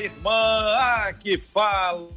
irmã. Ah, que fala.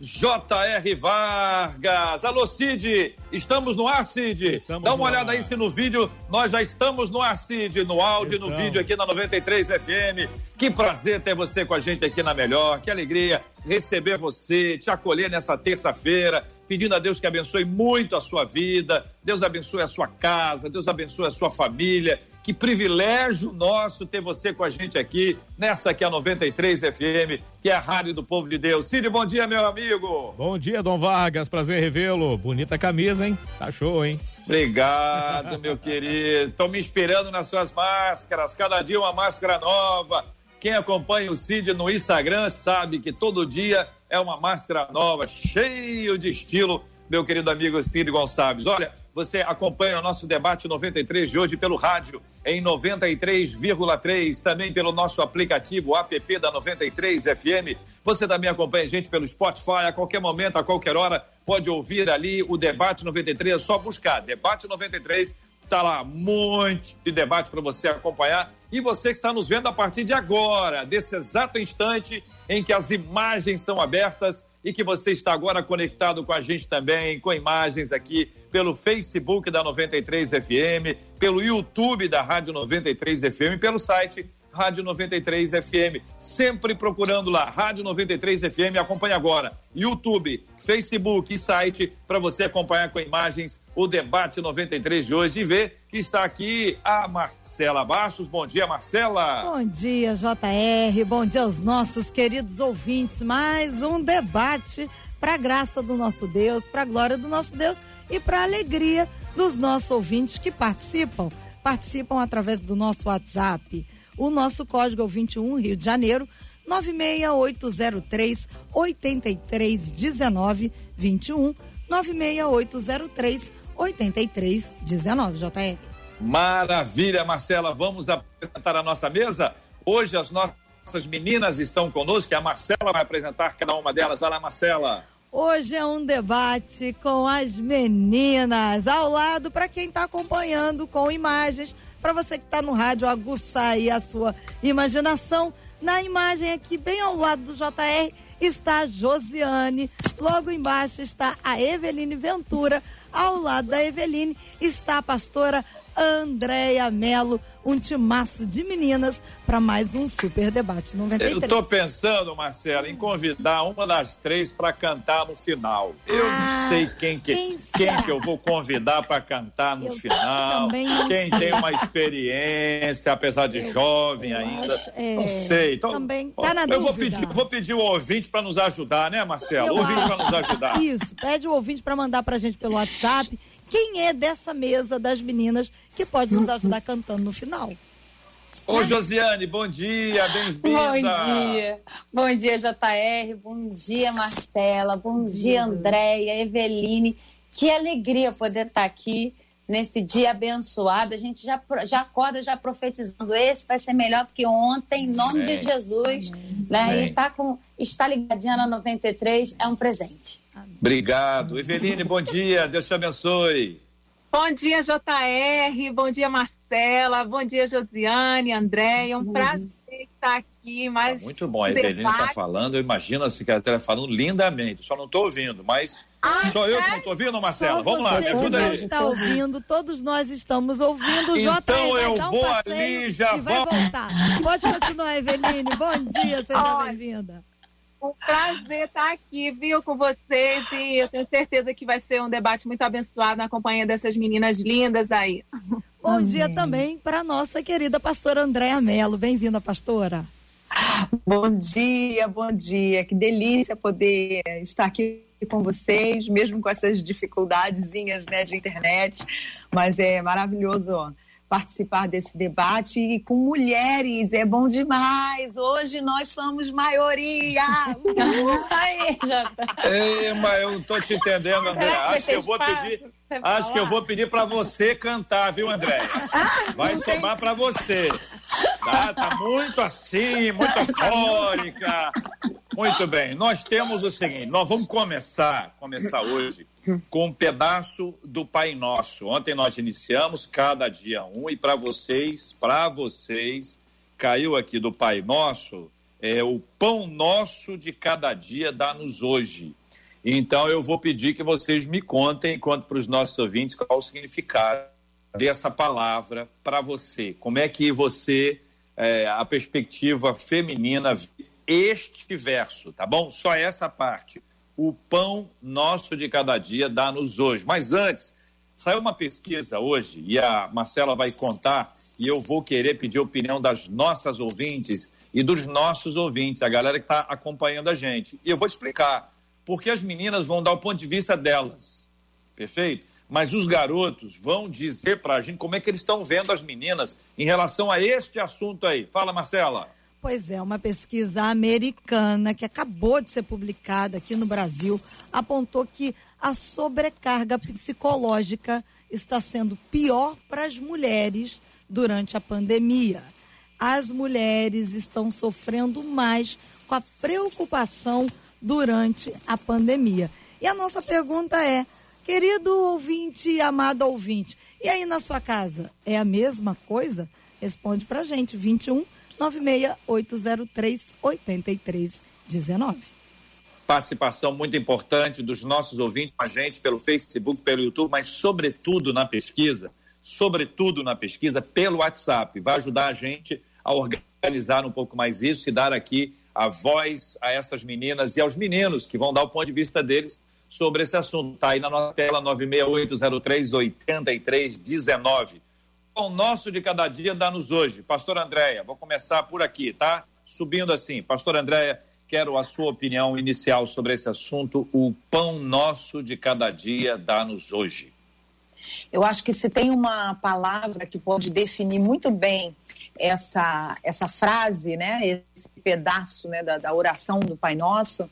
J.R. Vargas. Alô, Cid. Estamos no ar, Cid. Estamos Dá uma olhada ar. aí se no vídeo nós já estamos no ar, Cid. No áudio, estamos. no vídeo aqui na 93 FM. Que prazer ter você com a gente aqui na Melhor. Que alegria receber você, te acolher nessa terça-feira. Pedindo a Deus que abençoe muito a sua vida. Deus abençoe a sua casa. Deus abençoe a sua família que privilégio nosso ter você com a gente aqui, nessa aqui é a 93 FM, que é a Rádio do Povo de Deus. Cid, bom dia, meu amigo. Bom dia, Dom Vargas, prazer revê-lo. Bonita camisa, hein? Tá show, hein? Obrigado, meu querido. Estou me inspirando nas suas máscaras, cada dia uma máscara nova. Quem acompanha o Cid no Instagram sabe que todo dia é uma máscara nova, cheio de estilo, meu querido amigo Cid Gonçalves. Olha, você acompanha o nosso debate 93 de hoje pelo rádio em 93,3, também pelo nosso aplicativo app da 93 FM. Você também acompanha a gente pelo Spotify, a qualquer momento, a qualquer hora, pode ouvir ali o debate 93, é só buscar debate 93 Tá lá, um monte de debate para você acompanhar. E você que está nos vendo a partir de agora, desse exato instante em que as imagens são abertas e que você está agora conectado com a gente também, com imagens aqui pelo Facebook da 93 FM, pelo YouTube da Rádio 93 FM, pelo site Rádio 93 FM. Sempre procurando lá, Rádio 93 FM. Acompanhe agora. YouTube, Facebook e site para você acompanhar com imagens o debate 93 de hoje e ver que está aqui a Marcela Bastos. Bom dia, Marcela. Bom dia, JR. Bom dia aos nossos queridos ouvintes. Mais um debate para a graça do nosso Deus, para a glória do nosso Deus e para a alegria dos nossos ouvintes que participam. Participam através do nosso WhatsApp o nosso código é o 21 Rio de Janeiro 96803 8319 21 96803 8319 JR. Maravilha, Marcela. Vamos apresentar a nossa mesa. Hoje as nossas meninas estão conosco, a Marcela vai apresentar cada uma delas. Vai lá, Marcela. Hoje é um debate com as meninas ao lado para quem está acompanhando com imagens para você que está no rádio aguçar aí a sua imaginação. Na imagem aqui, bem ao lado do JR, está a Josiane. Logo embaixo está a Eveline Ventura. Ao lado da Eveline está a pastora Andréia Melo um timaço de meninas para mais um super debate 93. Eu estou pensando, Marcela, em convidar uma das três para cantar no final. Eu ah, não sei quem que quem, quem que eu vou convidar para cantar no eu final. Quem sei. tem uma experiência, apesar de eu, jovem eu ainda. Acho, é, não sei. Então, também tá na eu dúvida. vou pedir, vou pedir o ouvinte para nos ajudar, né, Marcela? O ouvinte para nos ajudar. Isso, pede o ouvinte para mandar para a gente pelo WhatsApp. Quem é dessa mesa das meninas que pode nos ajudar cantando no final. Ô, Josiane, bom dia, bem-vinda. Bom dia. Bom dia, JR. Bom dia, Marcela. Bom, dia, dia, Andréia, Eveline. Que alegria poder estar aqui nesse dia abençoado. A gente já, já acorda já profetizando. Esse vai ser melhor do que ontem, em nome Amém. de Jesus. Né? E tá com, está ligadinha na 93 é um presente. Amém. Obrigado. Eveline, bom dia. Deus te abençoe. Bom dia, JR. Bom dia, Marcela. Bom dia, Josiane, André. É um prazer estar aqui. Mais tá muito bom. A Eveline está falando. Eu imagino a secretária falando lindamente. Só não estou ouvindo, mas ah, só eu que não estou ouvindo, Marcela. Vamos lá, me ajuda aí. está ouvindo, todos nós estamos ouvindo. Então JR, eu vou um ali já vou. Pode continuar, Eveline. Bom dia, seja bem-vinda. Um prazer estar aqui, viu, com vocês. E eu tenho certeza que vai ser um debate muito abençoado na companhia dessas meninas lindas aí. Bom Amém. dia também para nossa querida pastora Andréa Mello. Bem-vinda, pastora. Bom dia, bom dia. Que delícia poder estar aqui com vocês, mesmo com essas dificuldadezinhas né, de internet. Mas é maravilhoso participar desse debate e com mulheres. É bom demais. Hoje nós somos maioria. Aí, já tá. Ei, mas eu não tô te entendendo, André. Acho que eu vou pedir. Acho que eu vou pedir para você cantar, viu, André? Vai sobrar para você. Tá, tá muito assim, muito afórica. Muito bem. Nós temos o seguinte, nós vamos começar, começar hoje com um pedaço do Pai Nosso. Ontem nós iniciamos cada dia um e para vocês, para vocês, caiu aqui do Pai Nosso, é o pão nosso de cada dia dá-nos hoje. Então eu vou pedir que vocês me contem, enquanto para os nossos ouvintes, qual o significado dessa palavra para você. Como é que você, é, a perspectiva feminina, este verso, tá bom? Só essa parte o pão nosso de cada dia dá-nos hoje. Mas antes, saiu uma pesquisa hoje e a Marcela vai contar e eu vou querer pedir a opinião das nossas ouvintes e dos nossos ouvintes, a galera que está acompanhando a gente. E eu vou explicar, porque as meninas vão dar o ponto de vista delas, perfeito? Mas os garotos vão dizer para a gente como é que eles estão vendo as meninas em relação a este assunto aí. Fala, Marcela. Pois é, uma pesquisa americana que acabou de ser publicada aqui no Brasil apontou que a sobrecarga psicológica está sendo pior para as mulheres durante a pandemia. As mulheres estão sofrendo mais com a preocupação durante a pandemia. E a nossa pergunta é, querido ouvinte, amado ouvinte, e aí na sua casa, é a mesma coisa? Responde pra gente, 21 96803 8319. Participação muito importante dos nossos ouvintes com a gente pelo Facebook, pelo YouTube, mas sobretudo na pesquisa, sobretudo na pesquisa pelo WhatsApp. Vai ajudar a gente a organizar um pouco mais isso e dar aqui a voz a essas meninas e aos meninos que vão dar o ponto de vista deles sobre esse assunto. Está aí na nossa tela 96803 8319 pão nosso de cada dia dá-nos hoje. Pastor Andréia, vou começar por aqui, tá? Subindo assim. Pastor Andréia, quero a sua opinião inicial sobre esse assunto. O pão nosso de cada dia dá-nos hoje. Eu acho que se tem uma palavra que pode definir muito bem essa, essa frase, né, esse pedaço né, da, da oração do Pai Nosso,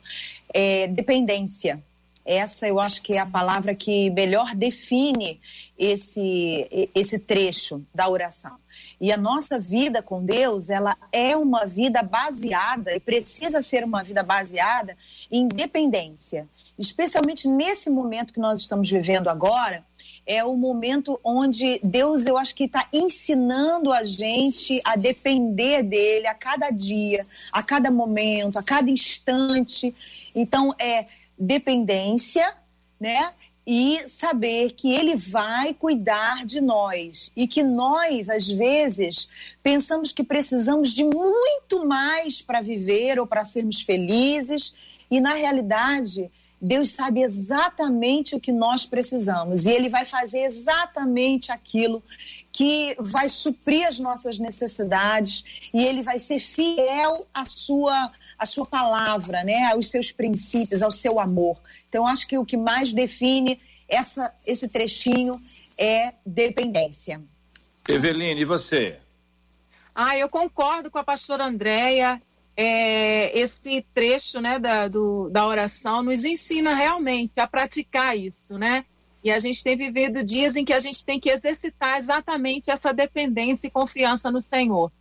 é dependência. Essa eu acho que é a palavra que melhor define esse, esse trecho da oração. E a nossa vida com Deus, ela é uma vida baseada e precisa ser uma vida baseada em dependência. Especialmente nesse momento que nós estamos vivendo agora, é o momento onde Deus, eu acho que está ensinando a gente a depender dele a cada dia, a cada momento, a cada instante. Então, é dependência, né? E saber que ele vai cuidar de nós e que nós, às vezes, pensamos que precisamos de muito mais para viver ou para sermos felizes, e na realidade, Deus sabe exatamente o que nós precisamos e Ele vai fazer exatamente aquilo que vai suprir as nossas necessidades e Ele vai ser fiel à sua a sua palavra, né, aos seus princípios, ao seu amor. Então, acho que o que mais define essa, esse trechinho é dependência. Eveline, e você? Ah, eu concordo com a pastora Andréia. É, esse trecho né, da, do, da oração nos ensina realmente a praticar isso, né? E a gente tem vivido dias em que a gente tem que exercitar exatamente essa dependência e confiança no Senhor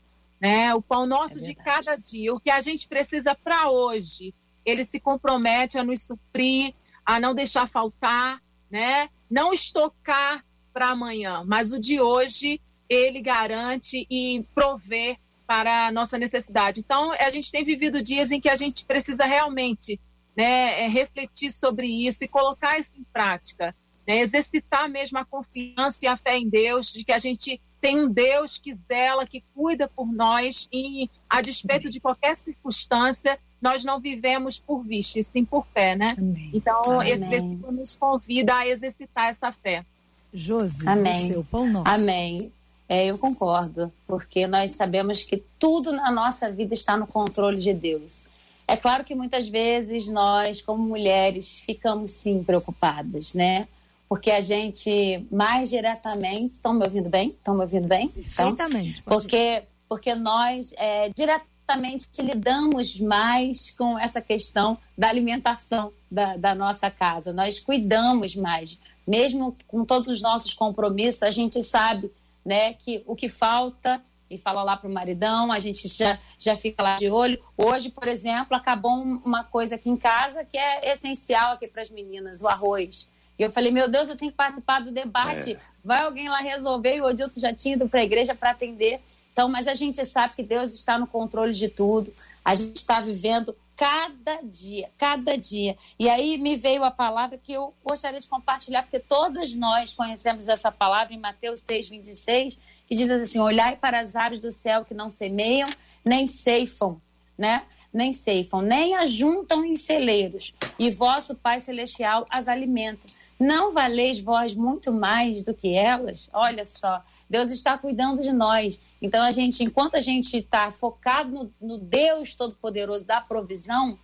né? O pão nosso é de cada dia, o que a gente precisa para hoje, ele se compromete a nos suprir, a não deixar faltar, né? Não estocar para amanhã, mas o de hoje ele garante e provê para a nossa necessidade. Então, a gente tem vivido dias em que a gente precisa realmente né, é, refletir sobre isso e colocar isso em prática. Né, exercitar mesmo a confiança e a fé em Deus, de que a gente tem um Deus que zela, que cuida por nós e, a despeito de qualquer circunstância, nós não vivemos por vista, e sim por fé, né? Amém. Então, Amém. esse versículo nos convida a exercitar essa fé. Josi, Amém. seu pão nosso. Amém. É, eu concordo, porque nós sabemos que tudo na nossa vida está no controle de Deus. É claro que muitas vezes nós, como mulheres, ficamos sim preocupadas, né? porque a gente mais diretamente. Estão me ouvindo bem? Estão me ouvindo bem? Então, Perfeitamente. Porque, porque nós é, diretamente lidamos mais com essa questão da alimentação da, da nossa casa. Nós cuidamos mais. Mesmo com todos os nossos compromissos, a gente sabe né, que o que falta e fala lá para o maridão, a gente já, já fica lá de olho. Hoje, por exemplo, acabou uma coisa aqui em casa que é essencial aqui para as meninas, o arroz. E eu falei, meu Deus, eu tenho que participar do debate. É. Vai alguém lá resolver? E o Odilto já tinha ido para a igreja para atender. Então, mas a gente sabe que Deus está no controle de tudo. A gente está vivendo cada dia, cada dia. E aí me veio a palavra que eu gostaria de compartilhar, porque todas nós conhecemos essa palavra em Mateus 6, 26, que diz assim: Olhai para as aves do céu que não semeiam, nem ceifam, né? Nem ceifam, nem ajuntam em celeiros, e vosso Pai Celestial as alimenta. Não valeis vós muito mais do que elas? Olha só, Deus está cuidando de nós. Então, a gente, enquanto a gente está focado no, no Deus Todo-Poderoso da provisão,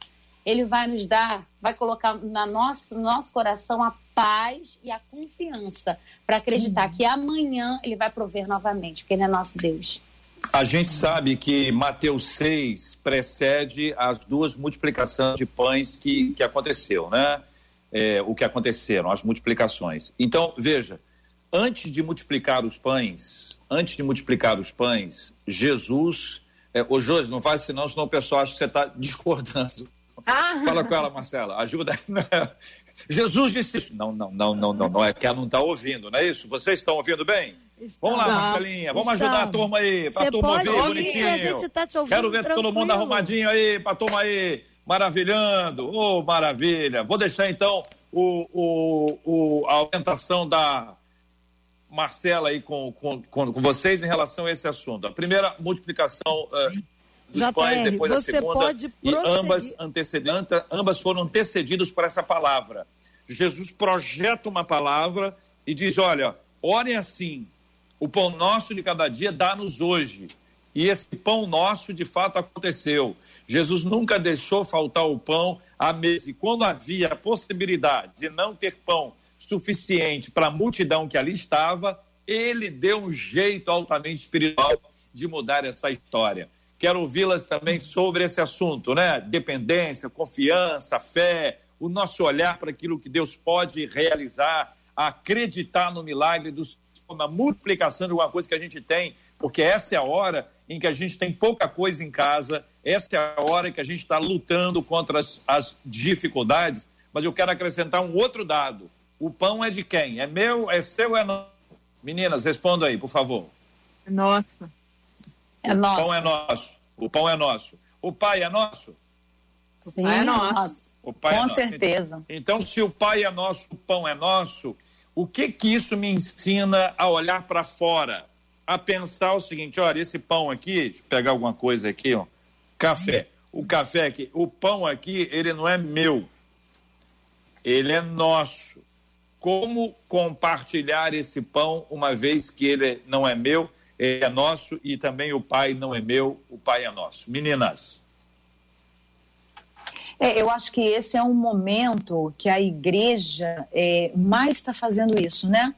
Ele vai nos dar, vai colocar na nossa, no nosso coração a paz e a confiança para acreditar uhum. que amanhã Ele vai prover novamente, porque Ele é nosso Deus. A gente sabe que Mateus 6 precede as duas multiplicações de pães que, que aconteceu, né? É, o que aconteceram, as multiplicações. Então, veja, antes de multiplicar os pães, antes de multiplicar os pães, Jesus. É, ô, Josi, não faz assim não, senão o pessoal acha que você está discordando. Ah. Fala com ela, Marcela, ajuda. Jesus disse isso. Não, não, não, não, não, não é que ela não está ouvindo, não é isso? Vocês estão ouvindo bem? Vamos lá, Marcelinha, vamos ajudar a turma aí, para a turma ouvir bonitinho. A gente tá te ouvindo Quero ver tranquilo. todo mundo arrumadinho aí, para a turma aí, maravilhando. Ô, oh, maravilha. Vou deixar então o, o, o, a orientação da Marcela aí com, com, com, vocês em relação a esse assunto. A primeira multiplicação uh, dos JR, pães, depois a segunda, e ambas, antecedentes, ambas foram antecedidas por essa palavra. Jesus projeta uma palavra e diz: Olha, orem assim, o pão nosso de cada dia dá-nos hoje. E esse pão nosso de fato aconteceu. Jesus nunca deixou faltar o pão à mesa. E quando havia a possibilidade de não ter pão suficiente para a multidão que ali estava, ele deu um jeito altamente espiritual de mudar essa história. Quero ouvi-las também sobre esse assunto, né? Dependência, confiança, fé, o nosso olhar para aquilo que Deus pode realizar, acreditar no milagre do na multiplicação de alguma coisa que a gente tem, porque essa é a hora em que a gente tem pouca coisa em casa, essa é a hora em que a gente está lutando contra as, as dificuldades. Mas eu quero acrescentar um outro dado o pão é de quem? É meu, é seu, é nosso? Meninas, respondam aí, por favor. É nosso. É nosso. O pão é nosso. O pão é nosso. O pai é nosso? Sim, o pai é nosso. O pai é Com é certeza. Então, se o pai é nosso, o pão é nosso, o que que isso me ensina a olhar para fora? A pensar o seguinte, olha, esse pão aqui, deixa eu pegar alguma coisa aqui, ó. Café. O café aqui, o pão aqui, ele não é meu. Ele é nosso como compartilhar esse pão, uma vez que ele não é meu, é nosso, e também o pai não é meu, o pai é nosso. Meninas. É, eu acho que esse é um momento que a igreja é, mais está fazendo isso, né?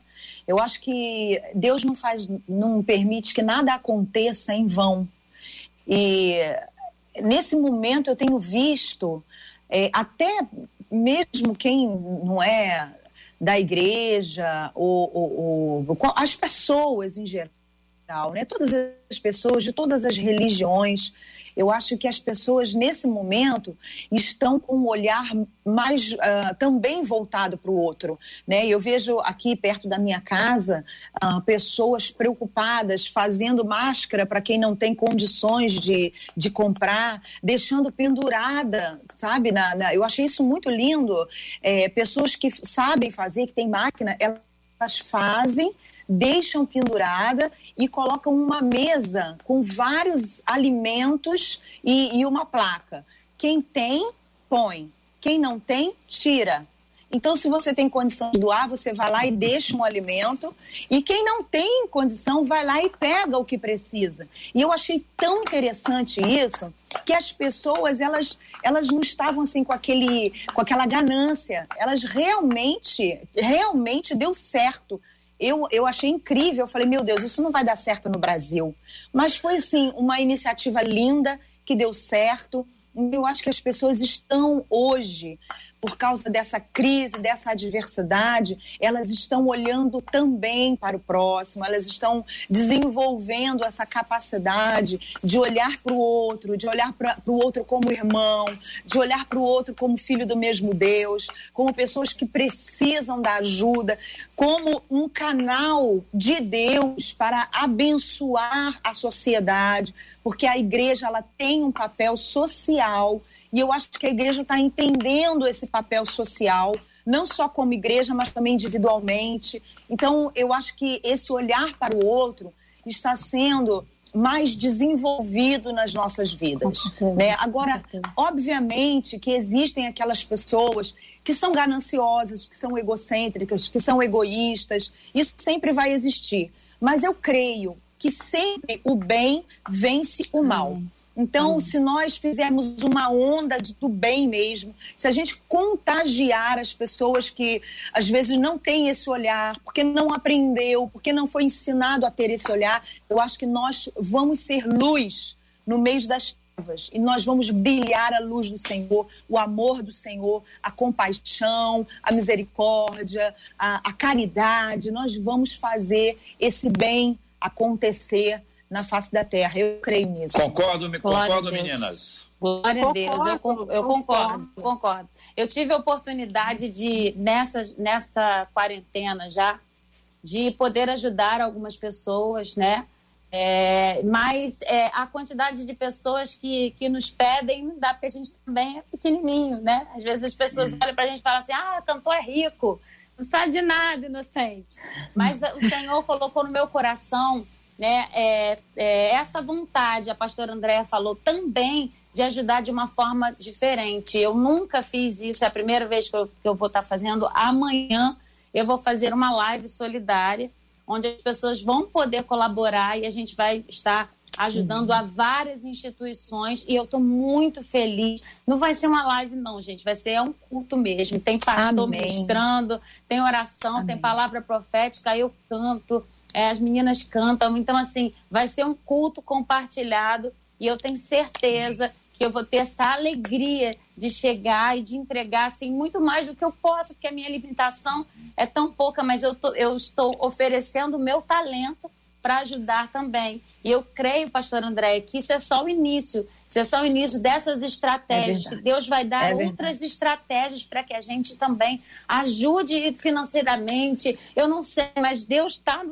Eu acho que Deus não faz, não permite que nada aconteça em vão. E nesse momento eu tenho visto é, até mesmo quem não é da igreja, ou, ou, ou, as pessoas em geral, né? todas as pessoas de todas as religiões. Eu acho que as pessoas, nesse momento, estão com um olhar mais uh, também voltado para o outro. Né? Eu vejo aqui perto da minha casa uh, pessoas preocupadas fazendo máscara para quem não tem condições de, de comprar, deixando pendurada, sabe? Na, na, eu achei isso muito lindo. É, pessoas que sabem fazer, que têm máquina, elas fazem deixam pendurada e colocam uma mesa com vários alimentos e, e uma placa. Quem tem, põe. Quem não tem, tira. Então, se você tem condição de doar, você vai lá e deixa um alimento. E quem não tem condição, vai lá e pega o que precisa. E eu achei tão interessante isso que as pessoas elas elas não estavam assim com aquele com aquela ganância elas realmente realmente deu certo eu, eu achei incrível. Eu falei, meu Deus, isso não vai dar certo no Brasil. Mas foi, assim, uma iniciativa linda que deu certo. Eu acho que as pessoas estão hoje por causa dessa crise, dessa adversidade, elas estão olhando também para o próximo, elas estão desenvolvendo essa capacidade de olhar para o outro, de olhar para o outro como irmão, de olhar para o outro como filho do mesmo Deus, como pessoas que precisam da ajuda, como um canal de Deus para abençoar a sociedade, porque a igreja ela tem um papel social e eu acho que a igreja está entendendo esse papel social, não só como igreja, mas também individualmente. Então, eu acho que esse olhar para o outro está sendo mais desenvolvido nas nossas vidas. Né? Agora, obviamente que existem aquelas pessoas que são gananciosas, que são egocêntricas, que são egoístas. Isso sempre vai existir. Mas eu creio que sempre o bem vence o mal. Então, hum. se nós fizermos uma onda de, do bem mesmo, se a gente contagiar as pessoas que às vezes não têm esse olhar, porque não aprendeu, porque não foi ensinado a ter esse olhar, eu acho que nós vamos ser luz no meio das trevas e nós vamos brilhar a luz do Senhor, o amor do Senhor, a compaixão, a misericórdia, a, a caridade. Nós vamos fazer esse bem acontecer na face da terra. Eu creio nisso. Concordo, me concordo, meninas. Glória a Deus, eu, concordo, eu concordo, concordo. Eu tive a oportunidade de, nessa, nessa quarentena já, de poder ajudar algumas pessoas, né? É, mas é, a quantidade de pessoas que, que nos pedem não dá, porque a gente também é pequenininho, né? Às vezes as pessoas hum. olham para a gente e falam assim: ah, cantor é rico, não sabe de nada, inocente. Mas o Senhor colocou no meu coração né, é, é, essa vontade, a pastora Andréa falou também, de ajudar de uma forma diferente. Eu nunca fiz isso, é a primeira vez que eu, que eu vou estar fazendo. Amanhã eu vou fazer uma live solidária, onde as pessoas vão poder colaborar e a gente vai estar ajudando a várias instituições e eu estou muito feliz. Não vai ser uma live, não, gente, vai ser um culto mesmo. Tem pastor Amém. ministrando, tem oração, Amém. tem palavra profética, eu canto é, as meninas cantam. Então, assim, vai ser um culto compartilhado e eu tenho certeza que eu vou ter essa alegria de chegar e de entregar assim muito mais do que eu posso, porque a minha limitação é tão pouca, mas eu, tô, eu estou oferecendo o meu talento para ajudar também. E eu creio, pastor André, que isso é só o início. Isso é só o início dessas estratégias. É que Deus vai dar é outras estratégias para que a gente também ajude financeiramente. Eu não sei, mas Deus está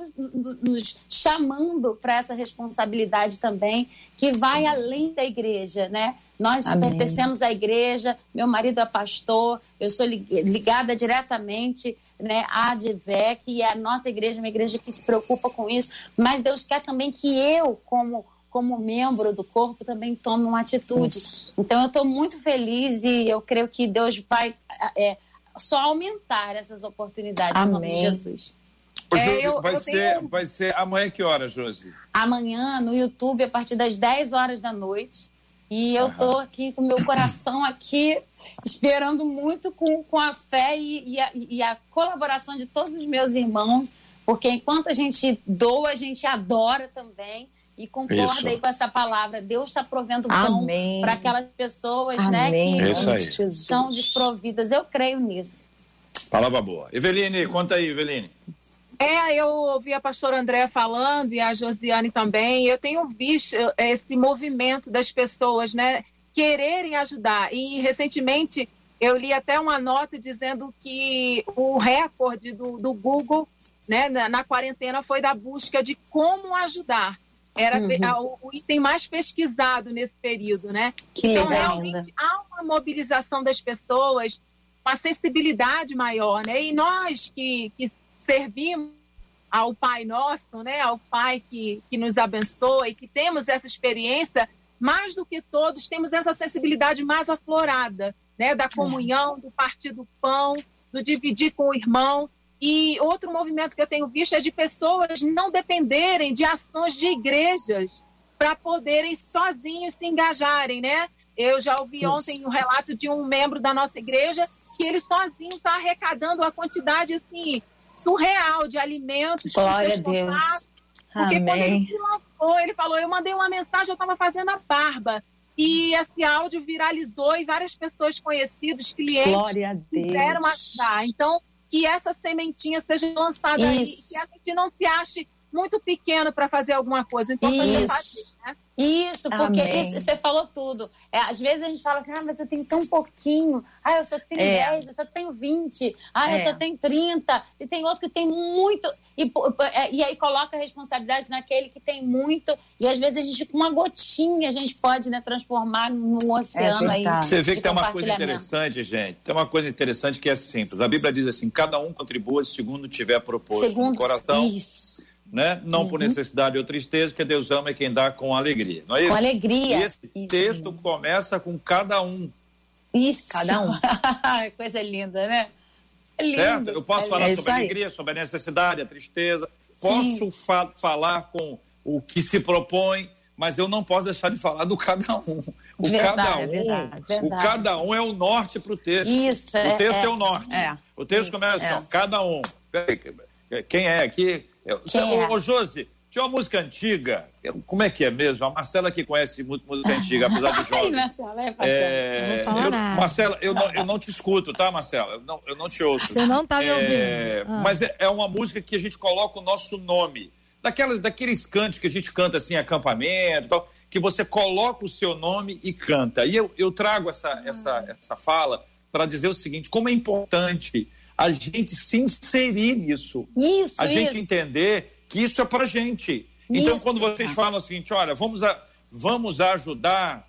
nos chamando para essa responsabilidade também, que vai além da igreja, né? Nós Amém. pertencemos à igreja, meu marido é pastor, eu sou ligada diretamente né, a ADVEC, e a nossa igreja é uma igreja que se preocupa com isso, mas Deus quer também que eu, como como membro do corpo, também tome uma atitude. Isso. Então, eu estou muito feliz e eu creio que Deus vai é, só aumentar essas oportunidades Amém. em nome de Jesus. Ô, Josi, é, eu, vai, eu ser, tenho... vai ser amanhã que hora, Josi? Amanhã no YouTube, a partir das 10 horas da noite. E eu estou aqui com meu coração aqui esperando muito com, com a fé e, e, a, e, a, colaboração de todos os meus irmãos, porque enquanto a gente doa, a gente adora também. E concorda Isso. aí com essa palavra. Deus está provendo pão para aquelas pessoas né, que são desprovidas. Eu creio nisso. Palavra boa. Eveline, conta aí, Eveline. É, eu ouvi a pastora Andréa falando e a Josiane também. Eu tenho visto esse movimento das pessoas, né? Quererem ajudar. E recentemente eu li até uma nota dizendo que o recorde do, do Google né, na, na, quarentena foi da busca de como ajudar. Era uhum. o, o, item mais pesquisado nesse período, né? Que então, realmente ainda. há uma mobilização das pessoas, uma sensibilidade maior, né? E nós que, que servimos ao Pai Nosso, né? Ao Pai que, que nos abençoa e que temos essa experiência, mais do que todos, temos essa sensibilidade mais aflorada, né, da comunhão, do partir do pão. do dividir com o irmão. E outro movimento que eu tenho visto é de pessoas não dependerem de ações de igrejas para poderem sozinhos se engajarem, né? Eu já ouvi Isso. ontem um relato de um membro da nossa igreja que ele sozinho está arrecadando uma quantidade assim surreal de alimentos. Glória a Deus. Porque Amém. quando ele se lançou, ele falou: Eu mandei uma mensagem, eu estava fazendo a barba. E esse áudio viralizou e várias pessoas conhecidas, clientes, quiseram ajudar. Então, que essa sementinha seja lançada Isso. aí, que a gente não se ache muito pequeno para fazer alguma coisa. Então, Isso. né? Isso, porque isso, você falou tudo. É, às vezes a gente fala assim, ah, mas eu tenho tão pouquinho. Ah, eu só tenho é. 10, eu só tenho 20. Ah, é. eu só tenho 30. E tem outro que tem muito. E, é, e aí coloca a responsabilidade naquele que tem muito. E às vezes a gente, com uma gotinha, a gente pode né, transformar num oceano aí. Você vê que tem uma coisa interessante, gente. Tem uma coisa interessante que é simples. A Bíblia diz assim: cada um contribua segundo tiver proposto segundo, no coração. Isso né? Não uhum. por necessidade ou tristeza, porque Deus ama quem dá com alegria. Não é isso? Com alegria. E esse isso. texto começa com cada um. Isso. Cada um. Coisa linda, né? É lindo. Certo? Eu posso é falar sobre a alegria, sobre a necessidade, a tristeza. Posso fa falar com o que se propõe, mas eu não posso deixar de falar do cada um. O verdade, cada um, verdade, verdade. o cada um é o norte para o texto. Isso. O texto é, é o norte. É. O texto Isso, começa assim, é. cada um. Quem é aqui? Eu, Quem é? Ô, Josi, tinha uma música antiga, como é que é mesmo? A Marcela que conhece muito música antiga, apesar de jovem. Marcela, é, é, eu, Marcela, eu não, eu não te escuto, tá, Marcela? Eu não, eu não te ouço. Você não tá me ouvindo. É, ah. Mas é, é, uma música que a gente coloca o nosso nome. Daquelas, daqueles cantos que a gente canta assim, acampamento tal, que você coloca o seu nome e canta. E eu, eu trago essa, ah. essa, essa fala para dizer o seguinte: como é importante a gente se inserir nisso. Isso, A gente entender que isso é para gente. Então, isso. quando vocês falam o seguinte, olha, vamos, a, vamos ajudar,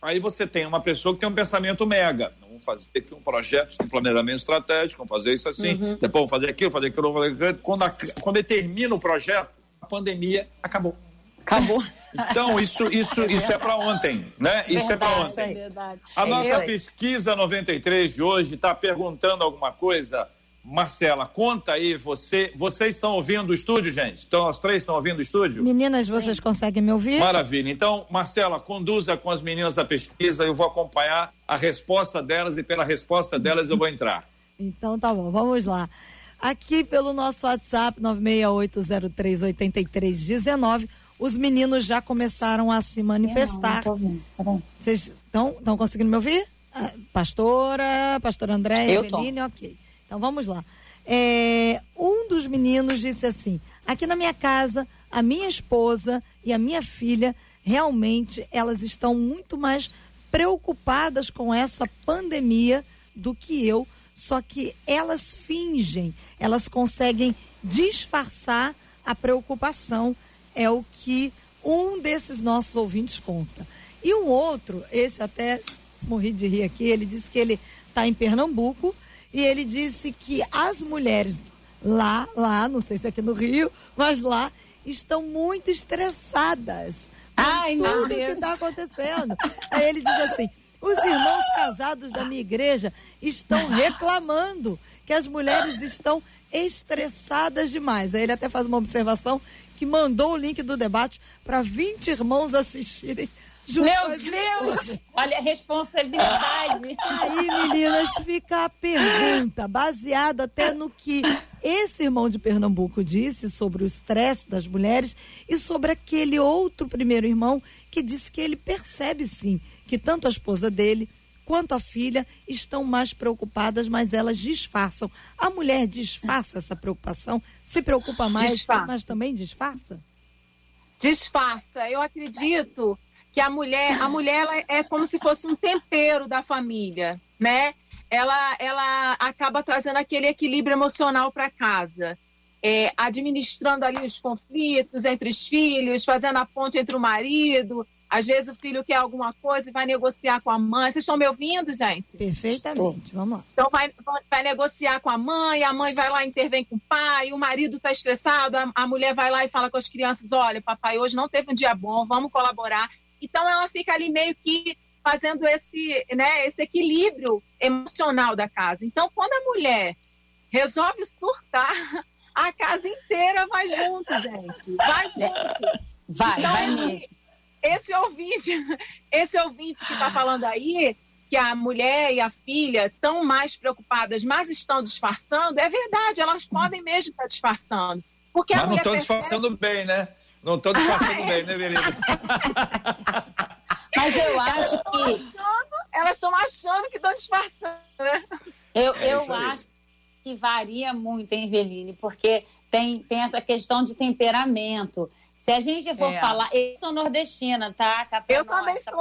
aí você tem uma pessoa que tem um pensamento mega. Vamos fazer aqui um projeto de planejamento estratégico, vamos fazer isso assim, uhum. depois vamos fazer aquilo, fazer aquilo, fazer aquilo. Quando, a, quando ele termina o projeto, a pandemia acabou. Acabou. Então, isso, isso, isso é para ontem, né? Isso é para ontem. Verdade. A nossa Eu... pesquisa 93 de hoje está perguntando alguma coisa. Marcela, conta aí, você, vocês estão ouvindo o estúdio, gente? Então, as três estão ouvindo o estúdio? Meninas, vocês Sim. conseguem me ouvir? Maravilha. Então, Marcela, conduza com as meninas da pesquisa, eu vou acompanhar a resposta delas e pela resposta delas eu vou entrar. Então, tá bom, vamos lá. Aqui pelo nosso WhatsApp, 968038319, os meninos já começaram a se manifestar. Não, não Vocês estão conseguindo me ouvir? Ah, pastora, pastora André, Eveline, ok. Então vamos lá. É, um dos meninos disse assim: aqui na minha casa, a minha esposa e a minha filha realmente elas estão muito mais preocupadas com essa pandemia do que eu, só que elas fingem, elas conseguem disfarçar a preocupação é o que um desses nossos ouvintes conta. E um outro, esse até morri de rir aqui, ele disse que ele está em Pernambuco e ele disse que as mulheres lá, lá, não sei se é aqui no Rio, mas lá, estão muito estressadas com Ai, tudo que está acontecendo. Aí ele diz assim: os irmãos casados da minha igreja estão reclamando que as mulheres estão estressadas demais. Aí ele até faz uma observação que mandou o link do debate para 20 irmãos assistirem. Meu Deus! Olha a responsabilidade. Aí, meninas, fica a pergunta, baseada até no que esse irmão de Pernambuco disse sobre o estresse das mulheres e sobre aquele outro primeiro irmão que disse que ele percebe sim que tanto a esposa dele quanto a filha estão mais preocupadas, mas elas disfarçam. A mulher disfarça essa preocupação, se preocupa mais, disfarça. mas também disfarça? Disfarça. Eu acredito que a mulher, a mulher é como se fosse um tempero da família, né? Ela, ela acaba trazendo aquele equilíbrio emocional para casa. É, administrando ali os conflitos entre os filhos, fazendo a ponte entre o marido, às vezes o filho quer alguma coisa e vai negociar com a mãe. Vocês estão me ouvindo, gente? Perfeitamente. Vamos lá. Então vai, vai negociar com a mãe, a mãe vai lá e intervém com o pai, o marido está estressado, a, a mulher vai lá e fala com as crianças: olha, papai, hoje não teve um dia bom, vamos colaborar. Então ela fica ali meio que fazendo esse, né, esse equilíbrio emocional da casa. Então, quando a mulher resolve surtar, a casa inteira vai junto, gente. Vai junto. Vai, então, vai mesmo. Esse ouvinte, esse ouvinte que está falando aí, que a mulher e a filha estão mais preocupadas, mas estão disfarçando, é verdade, elas podem mesmo estar disfarçando. Porque mas não estão percebe... disfarçando bem, né? Não estão disfarçando bem, né, Beleza? mas eu acho que. Elas estão achando que estão disfarçando, né? Eu, é eu acho que varia muito, hein, Veline? Porque tem, tem essa questão de temperamento. Se a gente for é. falar, eu sou nordestina, tá? Cá eu nós, também sou.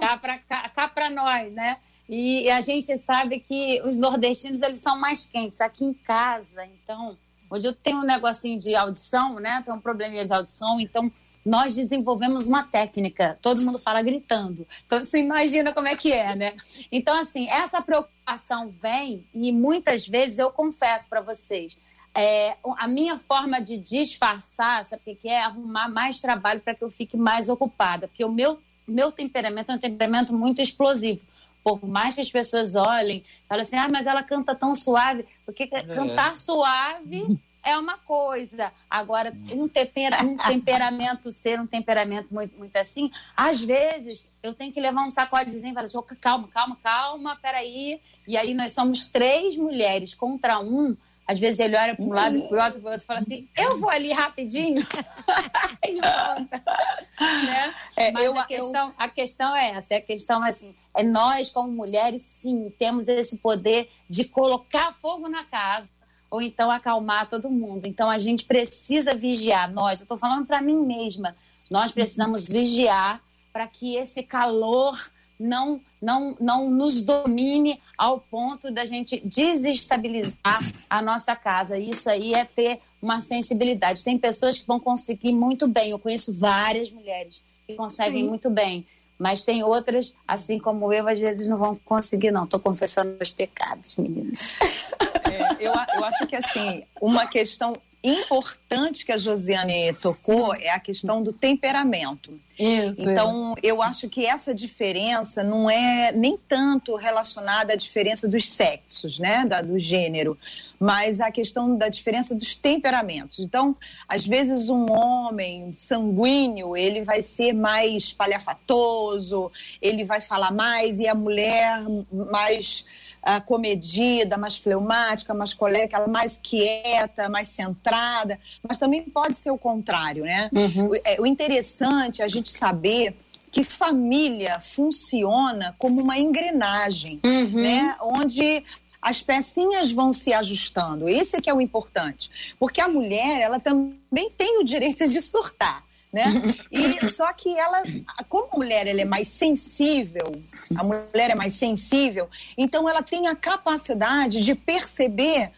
Cá pra, cá, cá pra nós, né? E a gente sabe que os nordestinos, eles são mais quentes. Aqui em casa, então, hoje eu tenho um negocinho de audição, né? Tenho um probleminha de audição, então nós desenvolvemos uma técnica. Todo mundo fala gritando. Então, você imagina como é que é, né? Então, assim, essa preocupação vem e muitas vezes eu confesso para vocês, é, a minha forma de disfarçar, sabe o que é? Arrumar mais trabalho para que eu fique mais ocupada. Porque o meu, meu temperamento é um temperamento muito explosivo. Por mais que as pessoas olhem, falem assim, ah, mas ela canta tão suave. Porque é. cantar suave é uma coisa. Agora, um, tempera, um temperamento ser um temperamento muito, muito assim, às vezes eu tenho que levar um sacodezinho e falar assim, calma, calma, calma, peraí. E aí nós somos três mulheres contra um às vezes ele olha para um lado e para o outro, para o outro e fala assim: eu vou ali rapidinho e volta. né? É, Mas eu, a, questão, eu... a questão é essa: a questão é assim, é nós, como mulheres, sim, temos esse poder de colocar fogo na casa ou então acalmar todo mundo. Então a gente precisa vigiar. Nós, eu estou falando para mim mesma, nós precisamos vigiar para que esse calor não, não, não nos domine ao ponto da gente desestabilizar a nossa casa. Isso aí é ter uma sensibilidade. Tem pessoas que vão conseguir muito bem. Eu conheço várias mulheres que conseguem Sim. muito bem. Mas tem outras, assim como eu, às vezes não vão conseguir, não. Estou confessando meus pecados, meninas. É, eu, eu acho que, assim, uma questão importante que a Josiane tocou é a questão do temperamento. Isso. Então, eu acho que essa diferença não é nem tanto relacionada à diferença dos sexos, né, da, do gênero, mas a questão da diferença dos temperamentos. Então, às vezes um homem sanguíneo, ele vai ser mais palhafatoso, ele vai falar mais e a mulher mais uh, comedida, mais fleumática, mais colérica, mais quieta, mais centrada, mas também pode ser o contrário, né? Uhum. O, é, o interessante é a gente saber que família funciona como uma engrenagem, uhum. né? Onde as pecinhas vão se ajustando. Esse que é o importante. Porque a mulher, ela também tem o direito de surtar né? E só que ela, como a mulher ela é mais sensível, a mulher é mais sensível, então ela tem a capacidade de perceber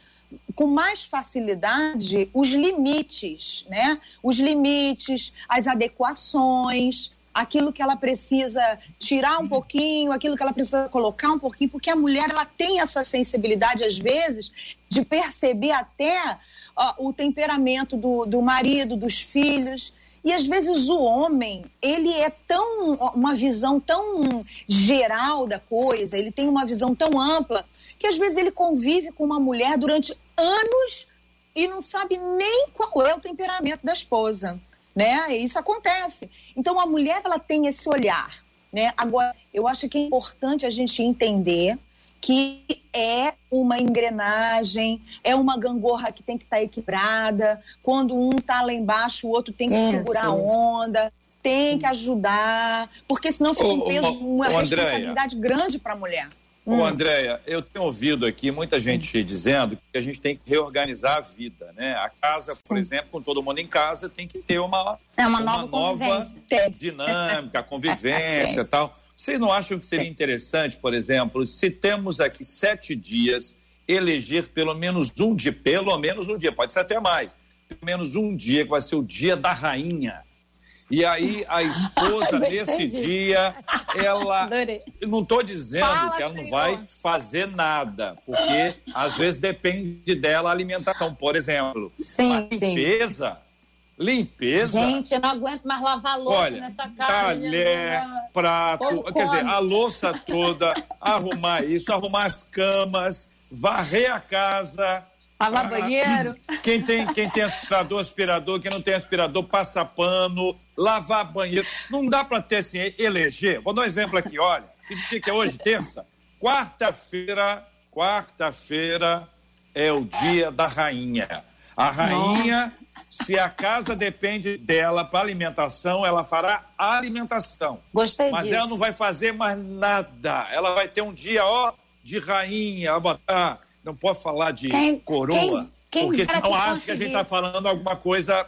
com mais facilidade os limites, né? Os limites, as adequações, aquilo que ela precisa tirar um pouquinho, aquilo que ela precisa colocar um pouquinho, porque a mulher ela tem essa sensibilidade às vezes de perceber até ó, o temperamento do, do marido, dos filhos. E às vezes o homem, ele é tão uma visão tão geral da coisa, ele tem uma visão tão ampla, que às vezes ele convive com uma mulher durante anos e não sabe nem qual é o temperamento da esposa, né? Isso acontece. Então a mulher ela tem esse olhar, né? Agora, eu acho que é importante a gente entender que é uma engrenagem, é uma gangorra que tem que estar tá equilibrada. Quando um está lá embaixo, o outro tem que isso, segurar a onda, tem que ajudar, porque senão fica um peso, uma responsabilidade grande para a mulher. Ô, hum. Andréia, eu tenho ouvido aqui muita gente Sim. dizendo que a gente tem que reorganizar a vida, né? A casa, por Sim. exemplo, com todo mundo em casa, tem que ter uma, é uma, uma nova, nova dinâmica, convivência e tal. Vocês não acham que seria interessante, por exemplo, se temos aqui sete dias, eleger pelo menos um dia, pelo menos um dia, pode ser até mais, pelo menos um dia que vai ser o dia da rainha. E aí a esposa nesse dia, ela. Adorei. não estou dizendo Fala, que ela não vai fazer nada, porque às vezes depende dela a alimentação, por exemplo. Sim, a limpeza, Limpeza? Gente, eu não aguento mais lavar louça Olha, nessa casa. talher, prato, Como quer dizer, a louça toda, arrumar isso, arrumar as camas, varrer a casa. Lavar Ah, banheiro. Quem tem, quem tem aspirador, aspirador. Quem não tem aspirador, passa pano, lavar banheiro. Não dá para ter assim, eleger. Vou dar um exemplo aqui, olha. Que dia que é hoje? Terça? Quarta-feira, quarta-feira é o dia da rainha. A rainha, se a casa depende dela para alimentação, ela fará alimentação. Gostei Mas disso. ela não vai fazer mais nada. Ela vai ter um dia, ó, de rainha. Ela botar, não pode falar de Quem- coroa, quem- quem porque senão que acha que a gente está falando alguma coisa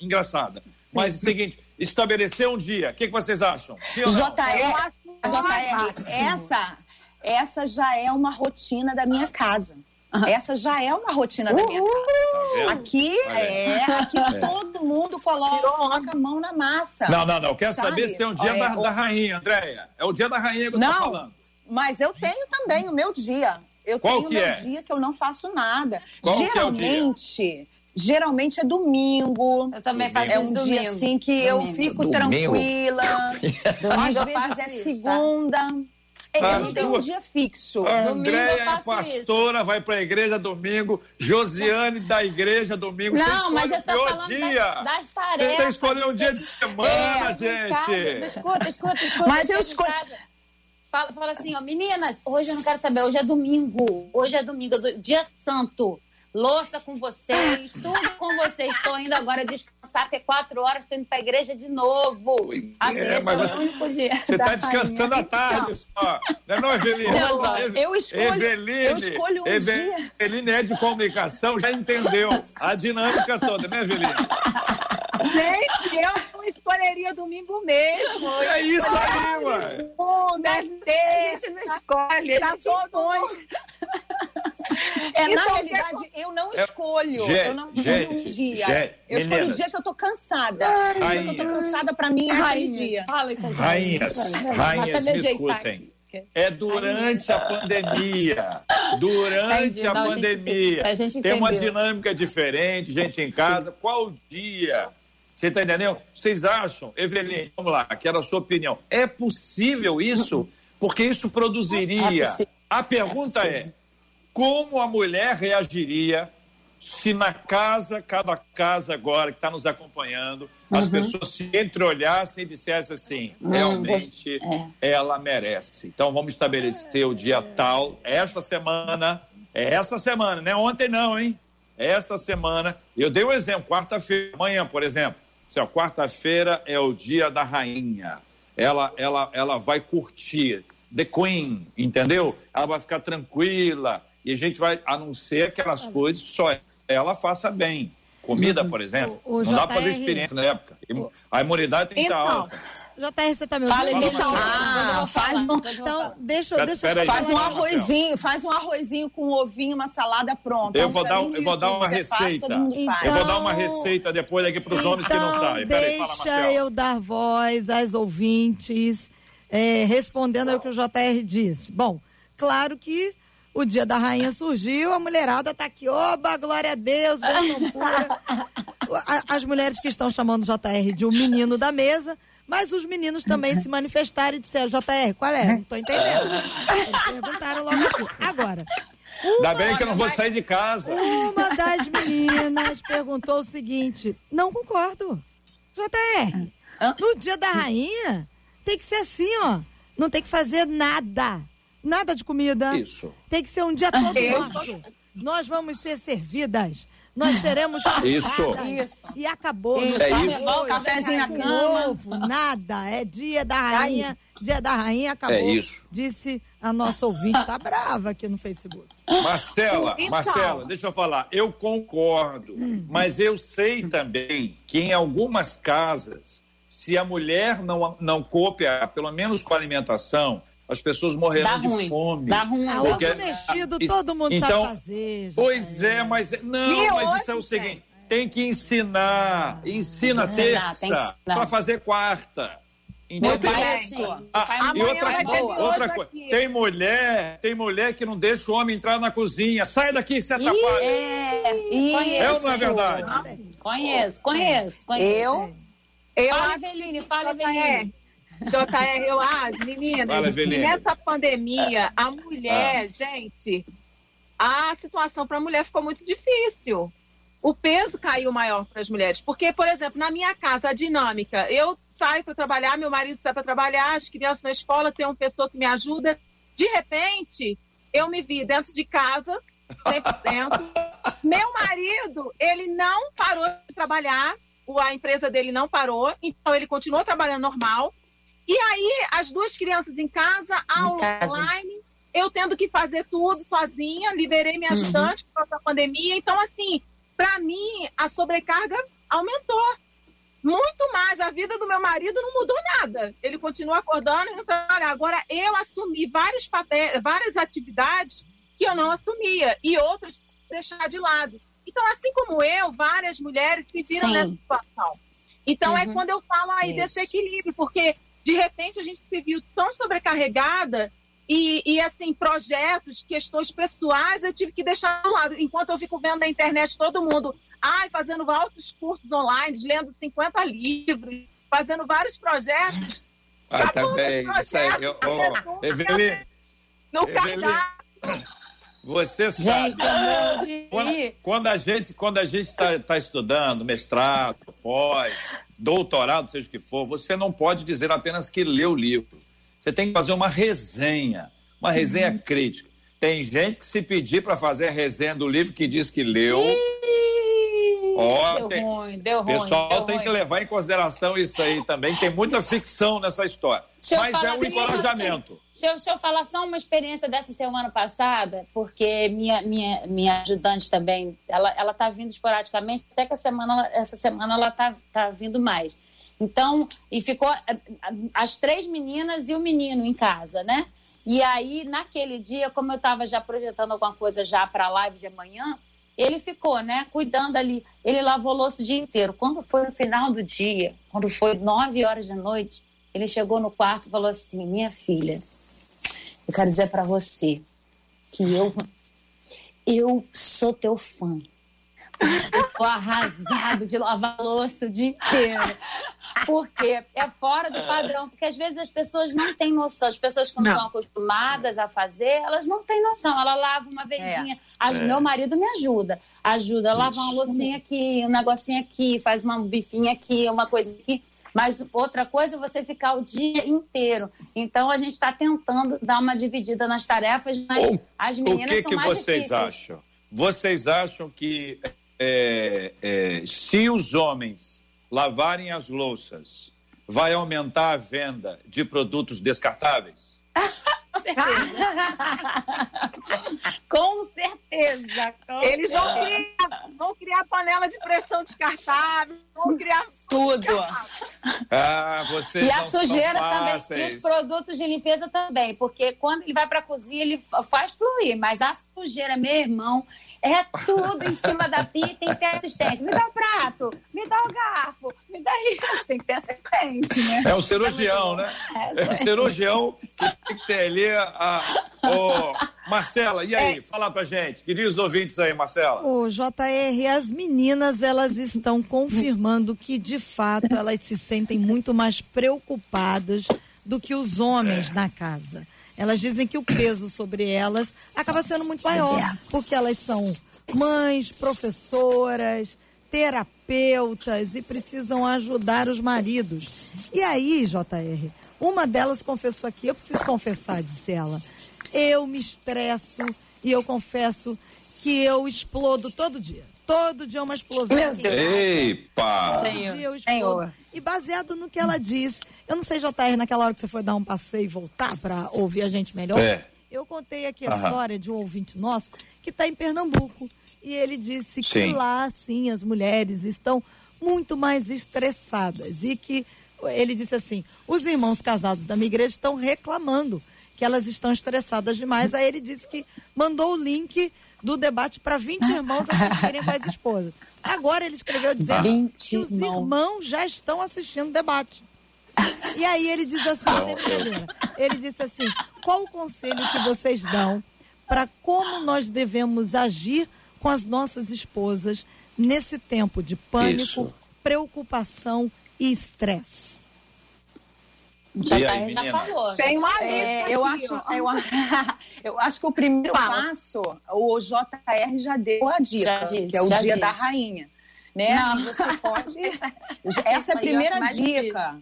engraçada. Mas é o seguinte, estabelecer um dia. O que, que vocês acham? Sim? JR, acho JR, essa, essa já é uma rotina da minha casa. Essa já é uma rotina da minha casa. Tá? Aqui é, aqui todo mundo coloca Tirou a mão na massa. Não, não, não. Eu quero Sabe? saber se tem um dia É, da, o- da rainha, Andréia. É o dia da rainha que eu tô Não, falando. mas eu tenho também o meu dia. Eu Qual tenho o que meu é? dia que eu não faço nada. Qual é geralmente, geralmente é domingo. Eu também faço É um domingo. dia assim que eu Domingo. fico Domingo? tranquila. Domingo Às eu vezes faço é tá? segunda. É, não tenho um dia fixo. A Andréia é pastora, vai pra igreja domingo. Josiane da igreja domingo. Você Não, mas eu pior falando dia. das, das tarefas. Você tem que escolher um dia de semana, É, casa, gente. Escuta, escuta, escuta. Mas eu escolho- Fala, fala assim, ó, meninas, hoje eu não quero saber, hoje é domingo. Hoje é domingo, do- dia santo. Louça com vocês, tudo com vocês. Estou indo agora descansar, porque é quatro horas estou indo para a igreja de novo. Assim, é, esse é o você- único dia. Você está descansando à tarde só. Não é não, Eveline? Não, eu escolho- Eveline, eu escolho um dia. Eveline é de comunicação, já entendeu a dinâmica toda, né, Eveline? Gente, eu não escolheria domingo mesmo. É isso aí, ué. Segunda, A sexta. gente não escolhe, a Tá gente todo impõe. mundo. É, E na qualquer realidade, eu não escolho. Gente, eu não escolho um dia. gente, eu escolho o dia que eu tô cansada. O dia que eu tô Rainhas. cansada, pra mim, é aquele Rainhas, dia. fala aí a. Rainhas, rainhas, Até me escutem. aqui. É durante a pandemia. Durante Entendi, a não, a gente- pandemia. a gente Tem uma dinâmica diferente, gente em casa. Qual dia? Você está entendendo? Vocês acham, Eveline, vamos lá, quero a sua opinião. É possível isso? Porque isso É produziria. possível. A pergunta É é, como a mulher reagiria se na casa, cada casa agora que está nos acompanhando, as pessoas se entreolhassem e dissessem assim, realmente é. ela merece. Então vamos estabelecer o dia tal, esta semana, é essa semana, não é ontem não, hein? Esta semana, eu dei um exemplo, quarta-feira, amanhã, por exemplo. Assim, quarta-feira é o dia da rainha. Ela, ela, ela vai curtir. The Queen, entendeu? Ela vai ficar tranquila. E a gente vai anunciar aquelas coisas que só ela faça bem. Comida, por exemplo. O- o não dá para fazer JR experiência na época. A imunidade tem que estar Então, alta. JR, você tá me ouvindo? Fala, vou Ah, faz um- Então, deixa, Pera- deixa eu aí, Faz um arrozinho, faz um arrozinho com ovinho, uma salada pronta. Eu vou dar um- eu vou dar uma faz, receita. mundo faz. Eu vou dar Então- uma receita depois aqui para os homens que não Então, sabem. Deixa eu dar voz às ouvintes, é, respondendo ao que o JR disse. Bom, claro que o dia da rainha surgiu, a mulherada tá aqui, oba, glória a Deus, bênção pura. As mulheres que estão chamando o JR de o menino da mesa, mas os meninos também se manifestaram e disseram, JR, qual é? Não tô entendendo. Eles perguntaram logo aqui. Agora, Ainda bem que eu não vou sair de casa. uma das meninas perguntou o seguinte: não concordo. JR, no dia da rainha, tem que ser assim, ó. Não tem que fazer nada. Nada de comida. Isso. Tem que ser um dia todo nosso. Nós vamos ser servidas. Nós seremos Isso. E acabou. Isso. É Não isso. tem arroz, Cafezinho na cama. Ovo, nada. É dia da rainha. Dia da rainha acabou. É isso. Disse a nossa ouvinte. Tá brava aqui no Facebook. Marcela, Então. Marcela, deixa eu falar. Eu concordo, mas eu sei também que em algumas casas, se a mulher não, não cooperar, pelo menos com a alimentação, as pessoas morrerão Dá de ruim. fome. Dá ruim. Ah, Porque- ovo mexido, Isso- todo mundo então, sabe fazer. Pois JR. é, mas não, E mas isso é o hoje, seguinte: tem que ensinar. Ensina tem que terça para fazer quarta. Entendeu? É assim. Ah, e outra, outra, hoje coisa, aqui. tem mulher, tem mulher que não deixa o homem entrar na cozinha. Sai daqui, você atrapalha. É, É ou não é verdade? Conheço, conheço, conheço. Eu, Eu Fala, acho Eveline, fala, JR, Eveline. JR, eu acho, meninas, Fala, Eveline. que nessa pandemia, a mulher, Ah. gente, a situação para a mulher ficou muito difícil. O peso caiu maior para as mulheres. Porque, por exemplo, na minha casa, a dinâmica, eu saio para trabalhar, meu marido sai para trabalhar, as crianças na escola, tem uma pessoa que me ajuda. De repente, eu me vi dentro de casa, 100%. meu marido, ele não parou de trabalhar, a empresa dele não parou, então ele continuou trabalhando normal. E aí, as duas crianças em casa, aula casa. online, eu tendo que fazer tudo sozinha, liberei minha ajudante por causa da pandemia. Então, assim, para mim, a sobrecarga aumentou. Muito mais. A vida do meu marido não mudou nada. Ele continua acordando e não trabalha. Agora, eu assumi vários papéis, várias atividades que eu não assumia e outras deixar de lado. Então, assim como eu, várias mulheres se viram Sim. nessa situação. Então, é Uhum. quando eu falo aí Isso. desse equilíbrio, porque de repente a gente se viu tão sobrecarregada e, e, assim, projetos, questões pessoais, eu tive que deixar do lado. Enquanto eu fico vendo na internet todo mundo, ai, fazendo altos cursos online, lendo 50 livros, fazendo vários projetos. Ah, tá bem. os Isso aí. Eu, projetos, ó, Eveline, No Eveline, cardápio. Você sabe. Gente, eu morro de Quando, a gente quando a gente está tá estudando mestrado, pós, doutorado, seja o que for, você não pode dizer apenas que leu o livro. Você tem que fazer uma resenha, uma resenha Uhum. crítica. Tem gente que se pedir para fazer a resenha do livro que diz que leu, Ih, Ó, deu tem- ruim, deu o ruim. pessoal deu tem ruim. que levar em consideração isso aí também. Tem muita ficção nessa história. Deixa Mas é um encorajamento. Deixa eu, deixa eu falar só uma experiência dessa semana passada, porque minha, minha, minha ajudante também, ela, ela tá vindo esporadicamente, até que a semana, essa semana ela tá, tá vindo mais. Então, e ficou as três meninas e o menino em casa, né? E aí, naquele dia, como eu estava já projetando alguma coisa já para a live de amanhã, ele ficou, né, cuidando ali. Ele lavou louça o dia inteiro. Quando foi no final do dia, quando foi nove horas da noite, ele chegou no quarto e falou assim: Minha filha, eu quero dizer para você que eu, eu sou teu fã. Eu tô arrasado de lavar louça o dia inteiro. Porque é fora do padrão. Porque às vezes as pessoas não têm noção. As pessoas, quando Não. estão acostumadas a fazer, elas não têm noção. Ela lava uma vezinha. As- Meu marido me ajuda. Ajuda a lavar uma loucinha aqui, um negocinho aqui, faz uma bifinha aqui, uma coisa aqui. Mas outra coisa é você ficar o dia inteiro. Então a gente está tentando dar uma dividida nas tarefas, mas O- as O meninas que, são que mais vocês difíceis. acham? Vocês acham que é, é, se os homens lavarem as louças, vai aumentar a venda de produtos descartáveis? Com certeza. com certeza. com Eles vão certeza. criar, vão criar panela de pressão descartável, vão criar tudo. Ah, vocês E a sujeira também. E os produtos de limpeza também. Porque quando ele vai para a cozinha, ele fa- faz fluir. Mas a sujeira, meu irmão, é tudo em cima da pia e tem que ter assistência. Me dá o prato, me dá o garfo, me dá isso. Tem que ter assistente, né? É o cirurgião, né? É o cirurgião que tem que ter ali a. Marcela, e aí? Fala pra gente. Queridos ouvintes aí, Marcela. O JR, as meninas, elas estão confirmando que, de fato, elas se sentem muito mais preocupadas do que os homens na casa. Elas dizem que o peso sobre elas acaba sendo muito maior, porque elas são mães, professoras, terapeutas e precisam ajudar os maridos. E aí, JR, uma delas confessou aqui, eu preciso confessar, disse ela, eu me estresso e eu confesso que eu explodo todo dia. Todo dia uma explosão. Meu Deus. Todo Senhor, dia eu explodo. Senhor. E baseado no que ela disse, eu não sei, JR, naquela hora que você foi dar um passeio e voltar para ouvir a gente melhor, É. eu contei aqui a Aham. história de um ouvinte nosso que está em Pernambuco. E ele disse que Sim. lá, sim, as mulheres estão muito mais estressadas. E que ele disse assim: os irmãos casados da minha igreja estão reclamando que elas estão estressadas demais. Aí ele disse que mandou o link do debate para 20 irmãos assistirem com as esposas. Agora ele escreveu dizendo 20 que os irmãos. irmãos já estão assistindo o debate. E aí ele diz assim, ele disse assim, qual o conselho que vocês dão para como nós devemos agir com as nossas esposas nesse tempo de pânico, Isso. preocupação e estresse? Já, aí, já falou. Tem uma é, eu, acho, eu, eu, acho que o primeiro Fala. passo, o JR já deu a dica, disse, que é o dia disse. da rainha. Né? Não. Você pode. Essa é a primeira dica.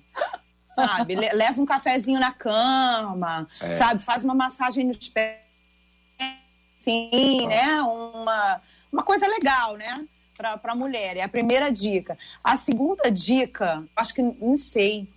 Sabe? Leva um cafezinho na cama, é. sabe? Faz uma massagem nos pés. Sim, né? Uma, uma coisa legal, né? Para a mulher. É a primeira dica. A segunda dica, acho que não sei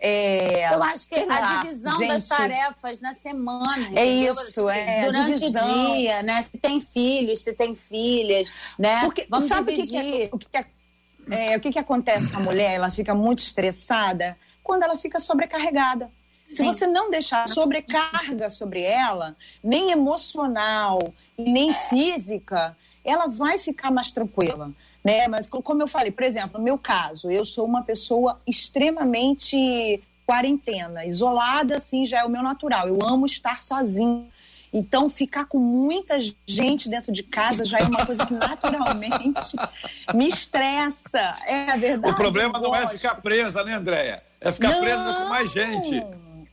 é, eu acho que a divisão gente, das tarefas na semana. É entendeu? isso, é. Durante o dia, né? Se tem filhos, se tem filhas, né? Porque, Vamos sabe dividir. o que, é, o, que é, é, o que, que acontece com a mulher? Ela fica muito estressada quando ela fica sobrecarregada. Se você não deixar sobrecarga sobre ela, nem emocional, nem física, ela vai ficar mais tranquila né? Mas como eu falei, por exemplo, no meu caso, eu sou uma pessoa extremamente quarentena, isolada, assim, já é o meu natural. Eu amo estar sozinha. Então, ficar com muita gente dentro de casa já é uma coisa que naturalmente me estressa. É a verdade. O problema não é ficar presa, né, Andréia? É ficar não. presa com mais gente.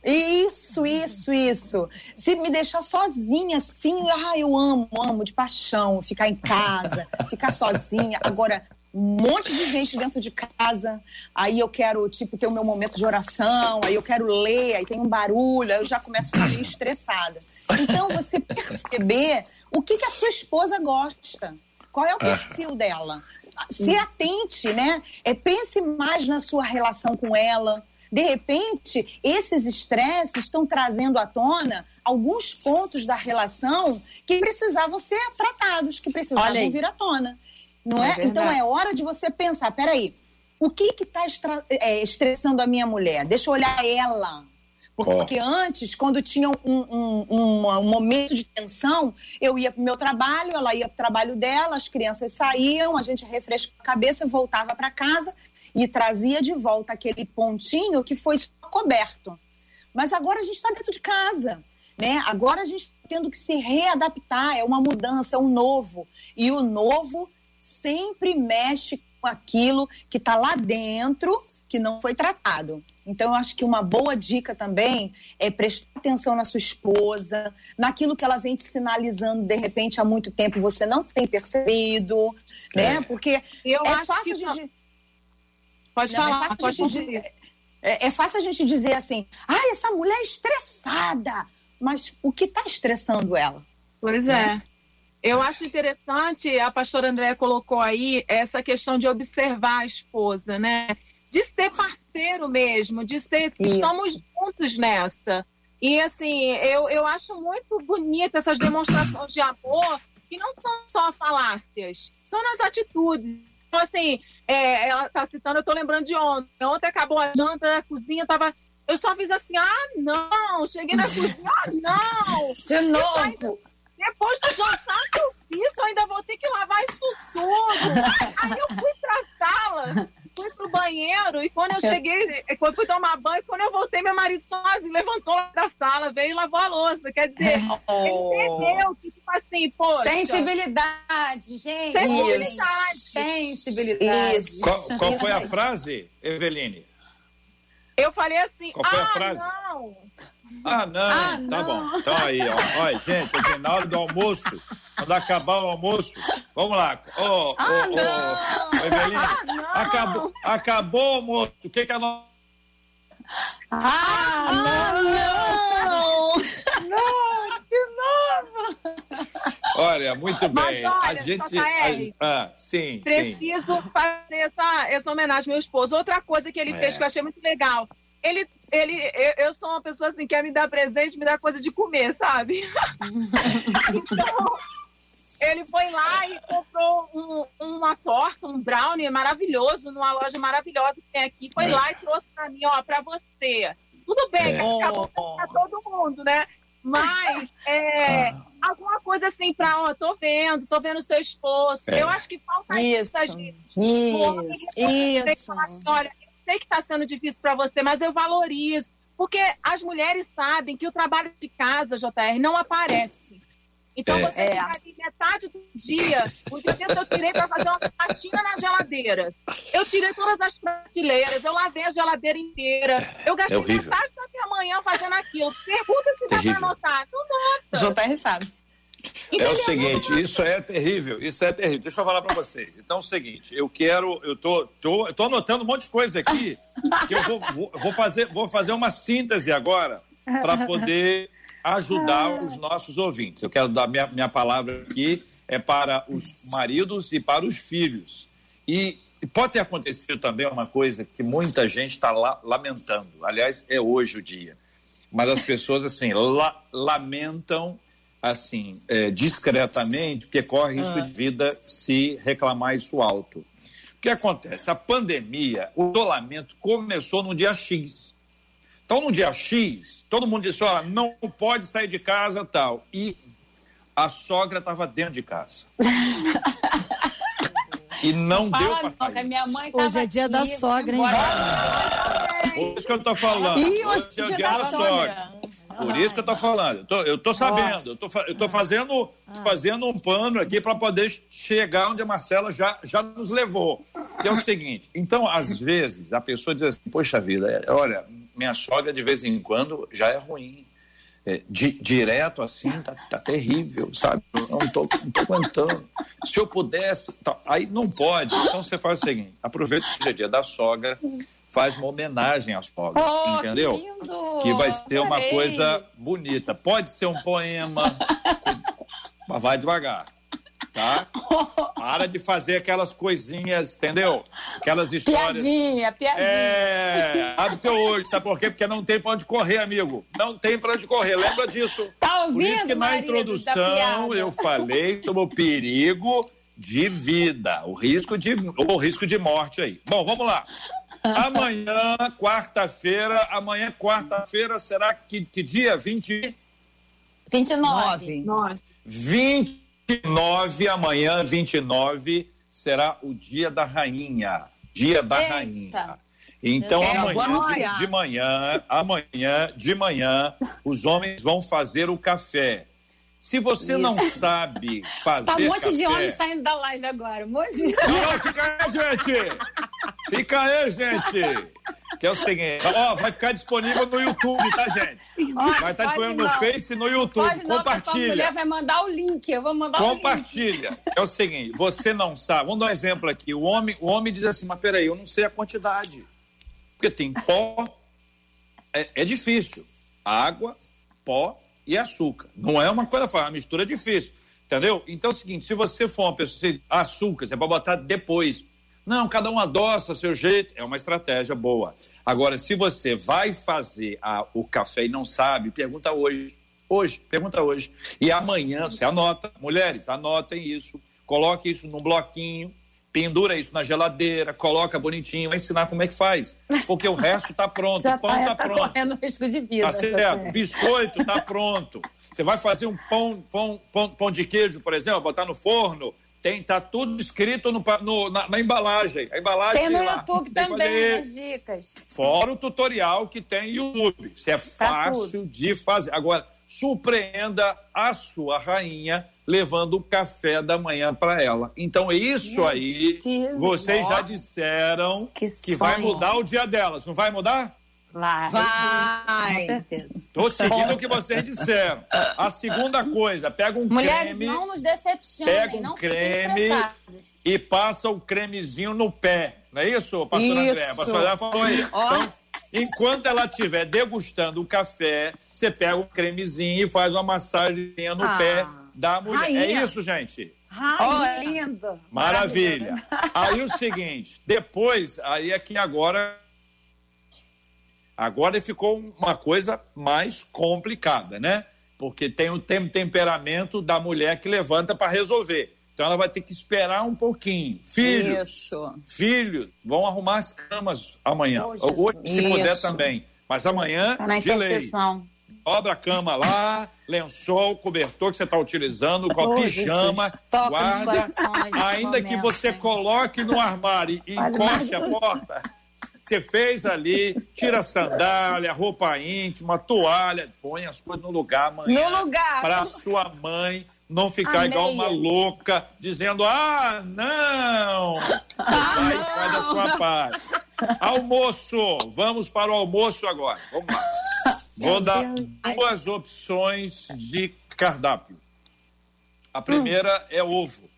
Isso, isso, isso. Se me deixar sozinha, assim, ah, eu amo, amo de paixão, ficar em casa, ficar sozinha. Agora, um monte de gente dentro de casa, aí eu quero, tipo, ter o meu momento de oração, aí eu quero ler, aí tem um barulho, aí eu já começo a ficar meio estressada. Então, você perceber o que, que a sua esposa gosta, qual é o perfil dela. Se atente, né? É, pense mais na sua relação com ela, de repente, esses estresses estão trazendo à tona alguns pontos da relação que precisavam ser tratados, que precisavam vir à tona. Não é? é? Então é hora de você pensar, peraí, o que está é, estressando a minha mulher? Deixa eu olhar ela. Porque oh. antes, quando tinha um, um, um, um, momento de tensão, eu ia para o meu trabalho, ela ia para o trabalho dela, as crianças saíam, a gente refrescava a cabeça, voltava para casa e trazia de volta aquele pontinho que foi coberto. Mas agora a gente está dentro de casa, né? Agora a gente está tendo que se readaptar, é uma mudança, é um novo. E o novo sempre mexe com aquilo que está lá dentro que não foi tratado. Então, eu acho que uma boa dica também é prestar atenção na sua esposa, naquilo que ela vem te sinalizando, de repente, há muito tempo você não tem percebido, né? É. Porque eu é fácil que... de. Pode não, falar, é pode dizer. É, é, fácil a gente dizer assim, ah, essa mulher é estressada. Mas o que está estressando ela? Pois né? é. Eu acho interessante, a pastora Andréa colocou aí essa questão de observar a esposa, né? De ser parceiro mesmo, de ser. Isso. Estamos juntos nessa. E assim, eu, eu acho muito bonita essas demonstrações de amor, que não são só falácias, são nas atitudes. Então, assim, é, ela tá citando, eu tô lembrando de ontem. Ontem acabou a janta, a cozinha tava. Eu só fiz assim, ah, não! Cheguei na cozinha, ah, não! De novo! Depois do jantar que eu fiz, eu ainda vou ter que lavar isso tudo. Aí eu fui pra sala fui pro banheiro e quando eu cheguei, quando fui tomar banho, quando eu voltei, meu marido sozinho levantou da sala, veio e lavou a louça. Quer dizer, oh. ele entendeu que, tipo assim, poxa. Sensibilidade, gente. Sensibilidade. Sensibilidade. Isso. Qual, qual foi a frase, Eveline? Eu falei assim, qual foi ah, a frase? não. Ah, não. Ah, tá não. bom. Então aí, ó. Olha, gente, assim, na hora do almoço, quando acabar o almoço, vamos lá. Ô, oh, ô, ah, ô, ah, acabou, acabou o almoço. O que que a nós... Ah, ah, não! Não, de novo! Olha, muito bem. olha, a gente. A, ah, sim. Preciso sim. fazer essa, essa homenagem ao meu esposo. Outra coisa que ele é. fez que eu achei muito legal ele, ele, eu, sou uma pessoa assim, quer me dar presente, me dar coisa de comer, sabe? então, ele foi lá e comprou um, uma torta, um brownie maravilhoso, numa loja maravilhosa que tem aqui. Foi é. lá e trouxe pra mim, ó, pra você. Tudo bem, é. acabou pra todo mundo, né? Mas é, ah. alguma coisa assim pra, ó, tô vendo, tô vendo o seu esforço. É. Eu acho que falta isso. Isso, isso. isso. Olha, sei que está sendo difícil para você, mas eu valorizo. Porque as mulheres sabem que o trabalho de casa, JR, não aparece. Então É. você É. fica ali metade do dia. O dia inteiro eu tirei para fazer uma faxina na geladeira. Eu tirei todas as prateleiras, eu lavei a geladeira inteira. Eu gastei É metade da minha manhã fazendo aquilo. Pergunta se dá para anotar. Não nota. JR sabe. É o seguinte, isso é terrível, isso é terrível. Deixa eu falar para vocês. Então é o seguinte, eu quero, eu tô, tô, eu tô anotando um monte de coisa aqui, que eu vou, vou, vou fazer, vou fazer uma síntese agora para poder ajudar os nossos ouvintes. Eu quero dar minha, minha palavra aqui é para os maridos e para os filhos. E pode ter acontecido também uma coisa que muita gente está lamentando. Aliás, é hoje o dia. Mas as pessoas assim la- lamentam assim, é, discretamente, porque corre risco de vida se reclamar isso alto. O que acontece? A pandemia, o isolamento começou no dia X. Então, no dia X, todo mundo disse: olha, não pode sair de casa tal. E a sogra estava dentro de casa. e não deu Fala para não, que a minha mãe tava Hoje é dia da aqui, sogra, hein, embora- Por isso que eu tô falando. Ih, hoje é o dia dia da da sogra. sogra. Por isso que eu tô falando. Eu tô, eu tô sabendo. Eu tô, eu tô fazendo, fazendo um pano aqui para poder chegar onde a Marcela já, já nos levou. Que é o seguinte. Então, às vezes, a pessoa diz assim, poxa vida, é, olha, minha sogra de vez em quando já é ruim. É, di- direto assim, tá, tá terrível, sabe? Não tô, não tô aguentando. Se eu pudesse. tá, Aí não pode. Então você faz o seguinte: aproveita que hoje é dia da sogra, faz uma homenagem à sogra. Oh, entendeu? Que, lindo! que vai ser uma coisa bonita. Pode ser um poema, mas vai devagar, tá? Para de fazer aquelas coisinhas, entendeu? Aquelas histórias. Piadinha, piadinha. É, abre teu olho, sabe por quê? Porque não tem pra onde correr, amigo. Não tem pra onde correr, lembra disso. Tá ouvindo, Por isso que na introdução eu falei sobre o perigo de vida, o risco de, o risco de morte aí. Bom, vamos lá. Amanhã, quarta-feira, amanhã, quarta-feira, será que, que dia? 20, 29. Nossa. 29, amanhã, 29, será o dia da rainha. Dia da Eita. rainha. Então, É, amanhã de manhã, amanhã de manhã, os homens vão fazer o café. Se você não sabe fazer Tá um monte café... de homem saindo da live agora. Um monte de Não, não, fica aí, gente! Fica aí, gente! Que é o seguinte, ó, vai ficar disponível no YouTube, tá, gente? Vai estar disponível no Face e no YouTube. Pode não, que a Compartilha. mulher vai mandar o link. Eu vou mandar o link. Compartilha. É o seguinte, você não sabe. Vamos dar um exemplo aqui. O homem, o homem diz assim, mas peraí, eu não sei a quantidade. Porque tem pó, é, é difícil. Água, pó e açúcar. Não é uma coisa fácil, é uma mistura difícil. Entendeu? Então é o seguinte, se você for uma pessoa, você, açúcar, você pode botar depois. Não, cada um adoça seu jeito, é uma estratégia boa. Agora, se você vai fazer a- o café e não sabe, pergunta hoje. Hoje, pergunta hoje. E amanhã, você anota, mulheres, anotem isso, coloque isso num bloquinho, pendura isso na geladeira, coloca bonitinho, vai ensinar como é que faz. Porque o resto está pronto, o pão tá, está tá pronto. correndo risco de vida. Tá certo. tá. Biscoito tá pronto. Você vai fazer um pão, pão, pão, pão de queijo, por exemplo, botar no forno. Tem, tá tudo escrito no, no- na, na embalagem. A embalagem Tem no lá. YouTube Tem também as dicas. Fora o tutorial que tem YouTube. Isso é fácil de fazer. Agora, surpreenda a sua rainha levando o café da manhã para ela. Então, isso aí, que vocês já ó. disseram Que que vai mudar o dia delas. Não vai mudar? Vai. Com Vai. certeza. Estou seguindo o que vocês disseram. A segunda coisa, pega um Mulheres, creme não nos decepcionem. Pega um não creme e passa o cremezinho no pé. Não é isso, pastor Isso. André? A pastora André falou aí. Então, enquanto ela estiver degustando o café, você pega o cremezinho e faz uma massagem no Ah, pé da mulher. É rainha. isso, gente. Ai, lindo. Maravilha. Aí o seguinte, depois, aí é que agora. Agora ficou uma coisa mais complicada, né? Porque tem o tem- temperamento da mulher que levanta para resolver. Então ela vai ter que esperar um pouquinho. Filhos, Isso. filhos, vão arrumar as camas amanhã. Oh, Jesus. Hoje, se puder Isso. também. Mas amanhã, Tá na de lei. Dobra a cama lá, lençol, cobertor que você está utilizando, com a pijama, guarda. Ainda que você coloque no armário e encoste a porta, Você fez ali, tira a sandália, roupa íntima, toalha, põe as coisas no lugar amanhã. No lugar. Para sua mãe não ficar Amei. igual uma louca, dizendo: ah, não! Você vai e faz a sua parte. Almoço! Vamos para o almoço agora. Vamos lá. Vou dar duas opções de cardápio. A primeira é ovo.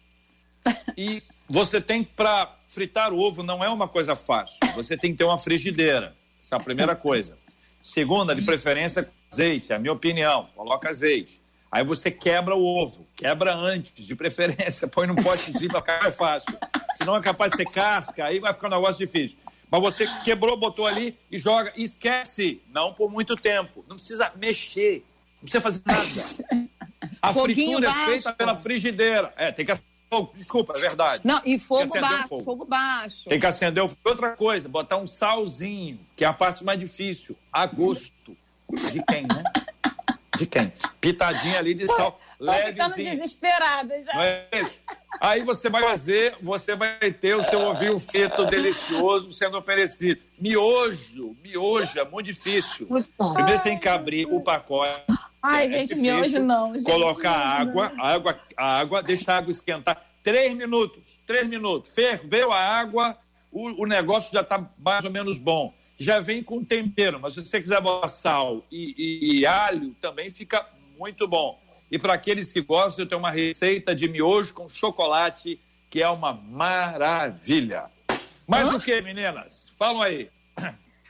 E você tem para fritar o ovo não é uma coisa fácil. Você tem que ter uma frigideira. Essa é a primeira coisa. Segunda, de preferência, azeite, é a minha opinião. Coloca azeite. Aí você quebra o ovo. Quebra antes, de preferência. Põe num potezinho para ficar mais fácil. Senão é capaz de ser casca, aí vai ficar um negócio difícil. Mas você quebrou, botou ali e joga. E esquece. Não por muito tempo. Não precisa mexer. Não precisa fazer nada. A Foguinho fritura é baixo. feita pela frigideira. É, tem que fogo. Desculpa, é verdade. Não, e fogo baixo, fogo. fogo baixo. Tem que acender o fogo. Outra coisa, botar um salzinho, que é a parte mais difícil. A gosto. De quem, né? De quem? Pitadinha ali de sal. Tô ficando desesperada já. Não é isso? Aí você vai fazer, você vai ter o seu ovinho frito delicioso sendo oferecido. Miojo, miojo é muito difícil. Primeiro você tem que abrir o pacote. Ai, É gente, difícil. miojo não. Gente, Colocar miojo água, água, água, deixar a água esquentar. Três minutos, três minutos. Ferveu a água, o, o negócio já está mais ou menos bom. Já vem com tempero, mas se você quiser botar sal e, e- e alho, também fica muito bom. E para aqueles que gostam, eu tenho uma receita de miojo com chocolate, que é uma maravilha. Mais o que, meninas? Falam aí.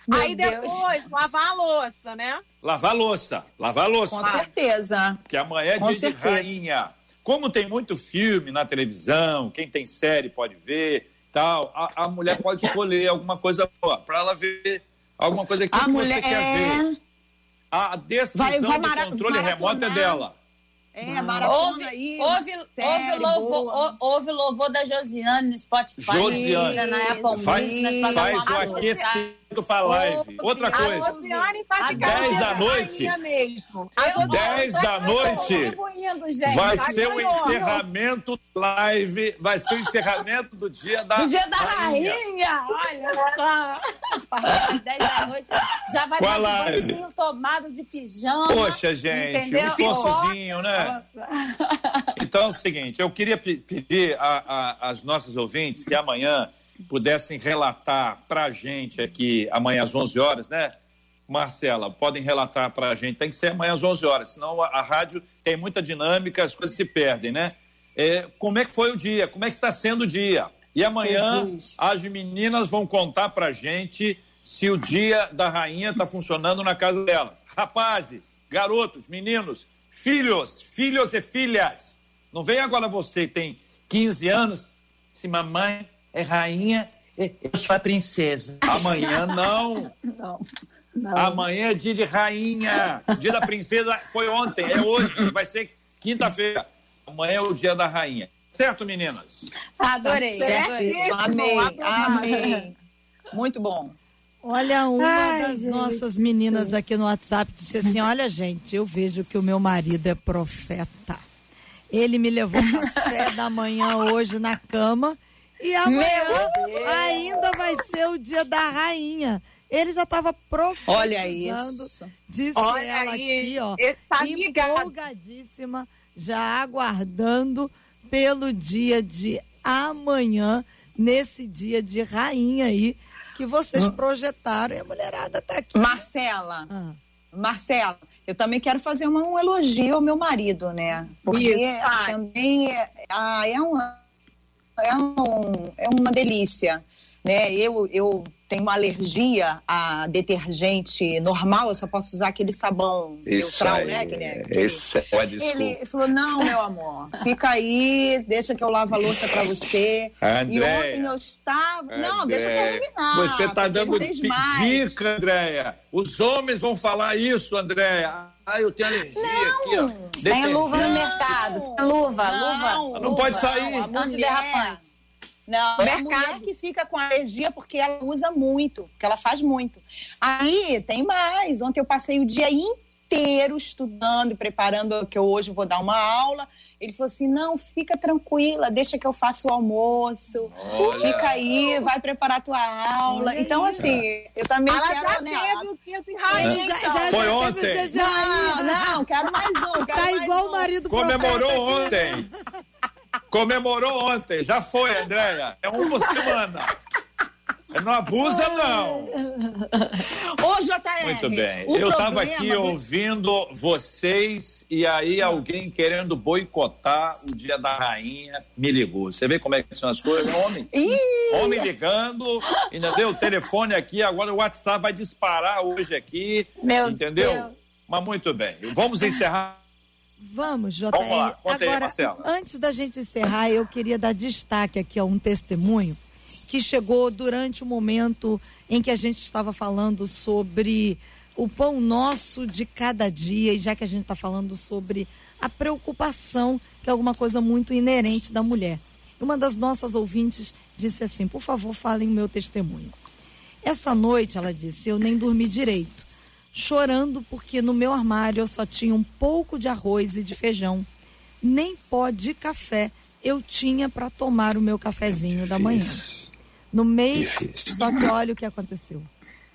Meu Aí Deus. depois, lavar a louça, né? Lavar louça, lavar louça. Com certeza. que amanhã é Com dia de rainha. Como tem muito filme na televisão, quem tem série pode ver, tal, a, a mulher pode escolher alguma coisa para ela ver alguma coisa que, A que mulher você quer ver. A decisão Vai- vai do controle remoto é dela. É, maratona Houve, aí. série houve, louvor, houve louvor da Josiane no Spotify. Josiane. Na Apple Faz, Music, faz uma o aquecimento para live. Outra A coisa, tá Às ficando 10 da rainha noite. tô- 10 eu tô da noite. vai ser o encerramento live, vai ser o encerramento do dia da Do dia da rainha. Olha só. A partir das 10 da noite já vai Qual de banhozinho tomado de pijama. Poxa, gente, um entendeu? esforçozinho, né? Então é o seguinte, eu queria pe- pedir às nossas ouvintes que amanhã pudessem relatar para a gente aqui, amanhã às 11 horas, né? Marcela, podem relatar para a gente, tem que ser amanhã às 11 horas, senão a, a rádio tem muita dinâmica, as coisas se perdem, né? É, como é que foi o dia? Como é que está sendo o dia? E amanhã Jesus. as meninas vão contar para a gente se o dia da rainha está funcionando na casa delas. Rapazes, garotos, meninos, filhos, filhos e filhas. Não vem agora você que tem 15 anos, se mamãe é rainha, eu sou a princesa. Amanhã não. Não, não. Amanhã é dia de rainha. Dia da princesa foi ontem, é hoje, vai ser quinta-feira. Amanhã é o dia da rainha. Certo, meninas? Adorei. Certo. adorei. Amei, amei. Muito bom. Olha, uma Ai, das gente. nossas meninas aqui no WhatsApp disse assim: Olha, gente, eu vejo que o meu marido é profeta. Ele me levou café da manhã hoje na cama e amanhã Meu ainda vai ser o dia da rainha. Ele já estava profetizando. Olha isso. Disse Olha ela aí, aqui, ó. tá ligado. empolgadíssima, já aguardando pelo dia de amanhã, nesse dia de rainha aí, que vocês projetaram e a mulherada tá aqui. Marcela, Ah. Marcela, eu também quero fazer uma- um elogio ao meu marido, né? Porque Isso, também é, ah, é, uma, é, um- é uma delícia, né? Eu, eu tenho uma alergia a detergente normal, eu só posso usar aquele sabão neutral, né? Aquele, aquele- Esse é desculpa. Ele falou: não, meu amor, fica aí, deixa que eu lavo a louça pra você. E Andréia. ontem eu estava. Não, deixa eu terminar. Você está dando dica, Andréia. Os homens vão falar isso, Andréia. Ah, eu tenho alergia aqui, ó. Tem luva no Não. mercado. Tem luva, Não, luva. Não pode sair. Não, Antiderrapante. Não, é a Mercado. mulher que fica com alergia porque ela usa muito, porque ela faz muito. Aí tem mais. Ontem eu passei o dia inteiro estudando e preparando que eu hoje vou dar uma aula. Ele falou assim: não, fica tranquila, deixa que eu faça o almoço. Olha. Fica aí, vai preparar tua aula. Olha então, aí. assim, eu também Ela quero, já né? teve o de rainha, Ele já, então. já, Foi já teve ontem. o dia de Não, não, quero mais um. Quero Tá mais igual um. o marido Comemorou ontem. Comemorou ontem. Já foi, Andréia. É uma semana. Não abusa, não. Ô, JR. Muito bem. o Eu estava aqui do- ouvindo vocês e aí alguém querendo boicotar o dia da rainha me ligou. Você vê como é que são as coisas? Homem, Ih, homem ligando, entendeu? O telefone aqui, agora o WhatsApp vai disparar hoje aqui, Meu entendeu? Deus. Mas muito bem. Vamos encerrar. Vamos, JR. Vamos lá, conta aí, Agora, Marcela. antes da gente encerrar, eu queria dar destaque aqui a um testemunho que chegou durante o momento em que a gente estava falando sobre o pão nosso de cada dia, e já que a gente está falando sobre a preocupação, que é alguma coisa muito inerente da mulher. Uma das nossas ouvintes disse assim: por favor, falem o meu testemunho. Essa noite, ela disse, eu nem dormi direito, chorando porque no meu armário eu só tinha um pouco de arroz e de feijão. Nem pó de café eu tinha para tomar o meu cafezinho da manhã. No meio, Difícil. só que olha o que aconteceu.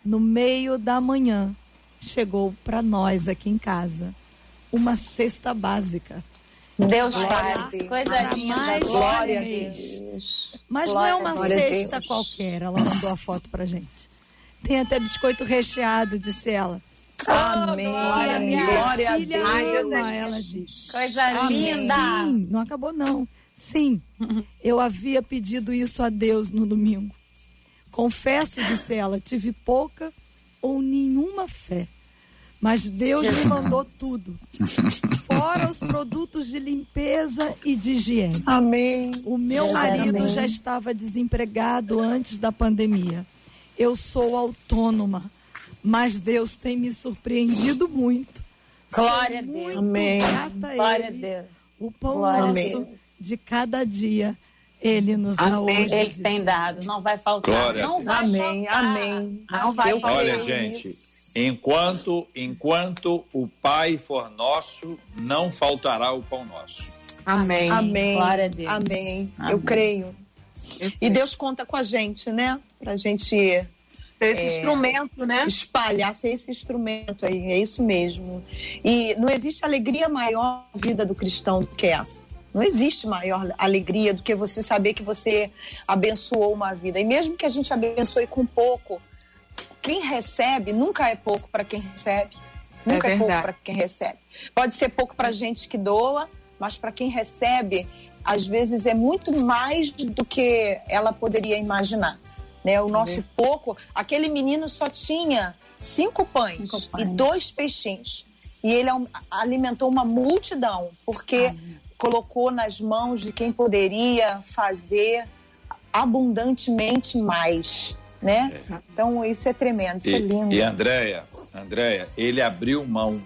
No meio da manhã chegou para nós aqui em casa uma cesta básica. Deus Glória faz. Coisa linda. mais Glória a de Deus. Mas Glória não é uma glória cesta qualquer. Ela mandou a foto pra gente. Tem até biscoito recheado, disse ela. Amém. Que a minha Glória a filha Deus. Ama, ela disse. Coisa Amém. linda. Sim, não acabou não. Sim, eu havia pedido isso a Deus no domingo. Confesso, disse ela, tive pouca ou nenhuma fé. Mas Deus me mandou tudo. Fora os produtos de limpeza e de higiene. Amém. O meu Deus marido amém. já estava desempregado antes da pandemia. Eu sou autônoma, mas Deus tem me surpreendido muito. Glória a Sou Deus. muito Amém. grata a Glória a. Deus. O pão Glória a nosso Deus. De cada dia, Ele nos dá Amém. hoje. Ele disse. tem dado, não vai faltar. Glória a não vai Amém. faltar. Amém. Não vai Eu faltar. Olha, creio gente, enquanto, enquanto o Pai for nosso, não faltará o pão nosso. Amém. Amém. Glória a Deus. Amém. Amém. Eu creio. E Deus conta com a gente, né? Pra gente Esse instrumento, né? espalhar, ser esse instrumento aí. É isso mesmo. E não existe alegria maior na vida do cristão do que essa. Não existe maior alegria do que você saber que você abençoou uma vida. E mesmo que a gente abençoe com pouco, quem recebe nunca é pouco para quem recebe. Nunca é, pouco verdade. para quem recebe. Pode ser pouco para gente que doa, mas para quem recebe, às vezes é muito mais do que ela poderia imaginar. Né? O nosso pouco, aquele menino só tinha cinco pães, Cinco pães. e dois peixinhos. E ele alimentou uma multidão, porque colocou nas mãos de quem poderia fazer abundantemente mais. Né? Então, isso é tremendo, isso é lindo. E, e Andréia, Andréia, ele abriu mão.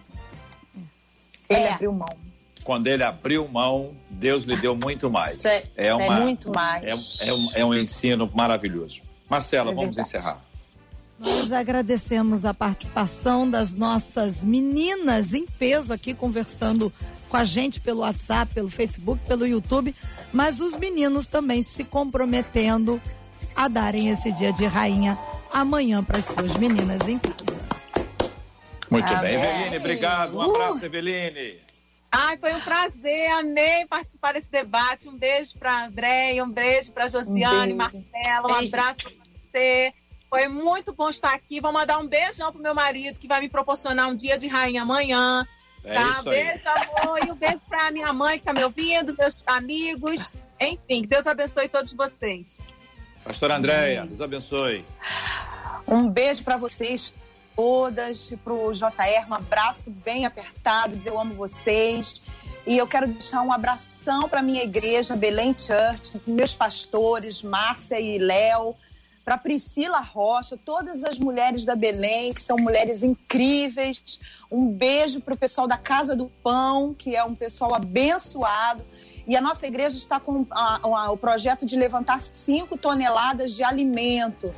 Ele É. abriu mão. Quando ele abriu mão, Deus lhe deu muito mais. É- É é uma, muito mais. É, é um, é um ensino maravilhoso. Marcela, É vamos verdade. encerrar. Nós agradecemos a participação das nossas meninas em peso aqui conversando com a gente pelo WhatsApp, pelo Facebook, pelo YouTube, mas os meninos também se comprometendo a darem esse dia de rainha amanhã para as suas meninas em casa. Muito Amém. bem, Eveline, obrigado. Um abraço, Eveline. Ai, foi um prazer, amei participar desse debate. Um beijo para Andréia, um beijo para Josiane, Um beijo. Marcela, um Beijo. abraço para você. Foi muito bom estar aqui. Vou mandar um beijão pro meu marido, que vai me proporcionar um dia de rainha amanhã. É tá? isso aí. Beijo, amor. E um beijo pra minha mãe que tá me ouvindo, meus amigos. Enfim, que Deus abençoe todos vocês. Pastora Andréia, Deus abençoe. Um beijo para vocês todas, para o JR, um abraço bem apertado, dizer eu amo vocês. E eu quero deixar um abração para minha igreja, Belém Church, meus pastores, Márcia e Léo, para Priscila Rocha, todas as mulheres da Belém, que são mulheres incríveis. Um beijo para o pessoal da Casa do Pão, que é um pessoal abençoado. E a nossa igreja está com a- a- o projeto de levantar 5 toneladas de alimento.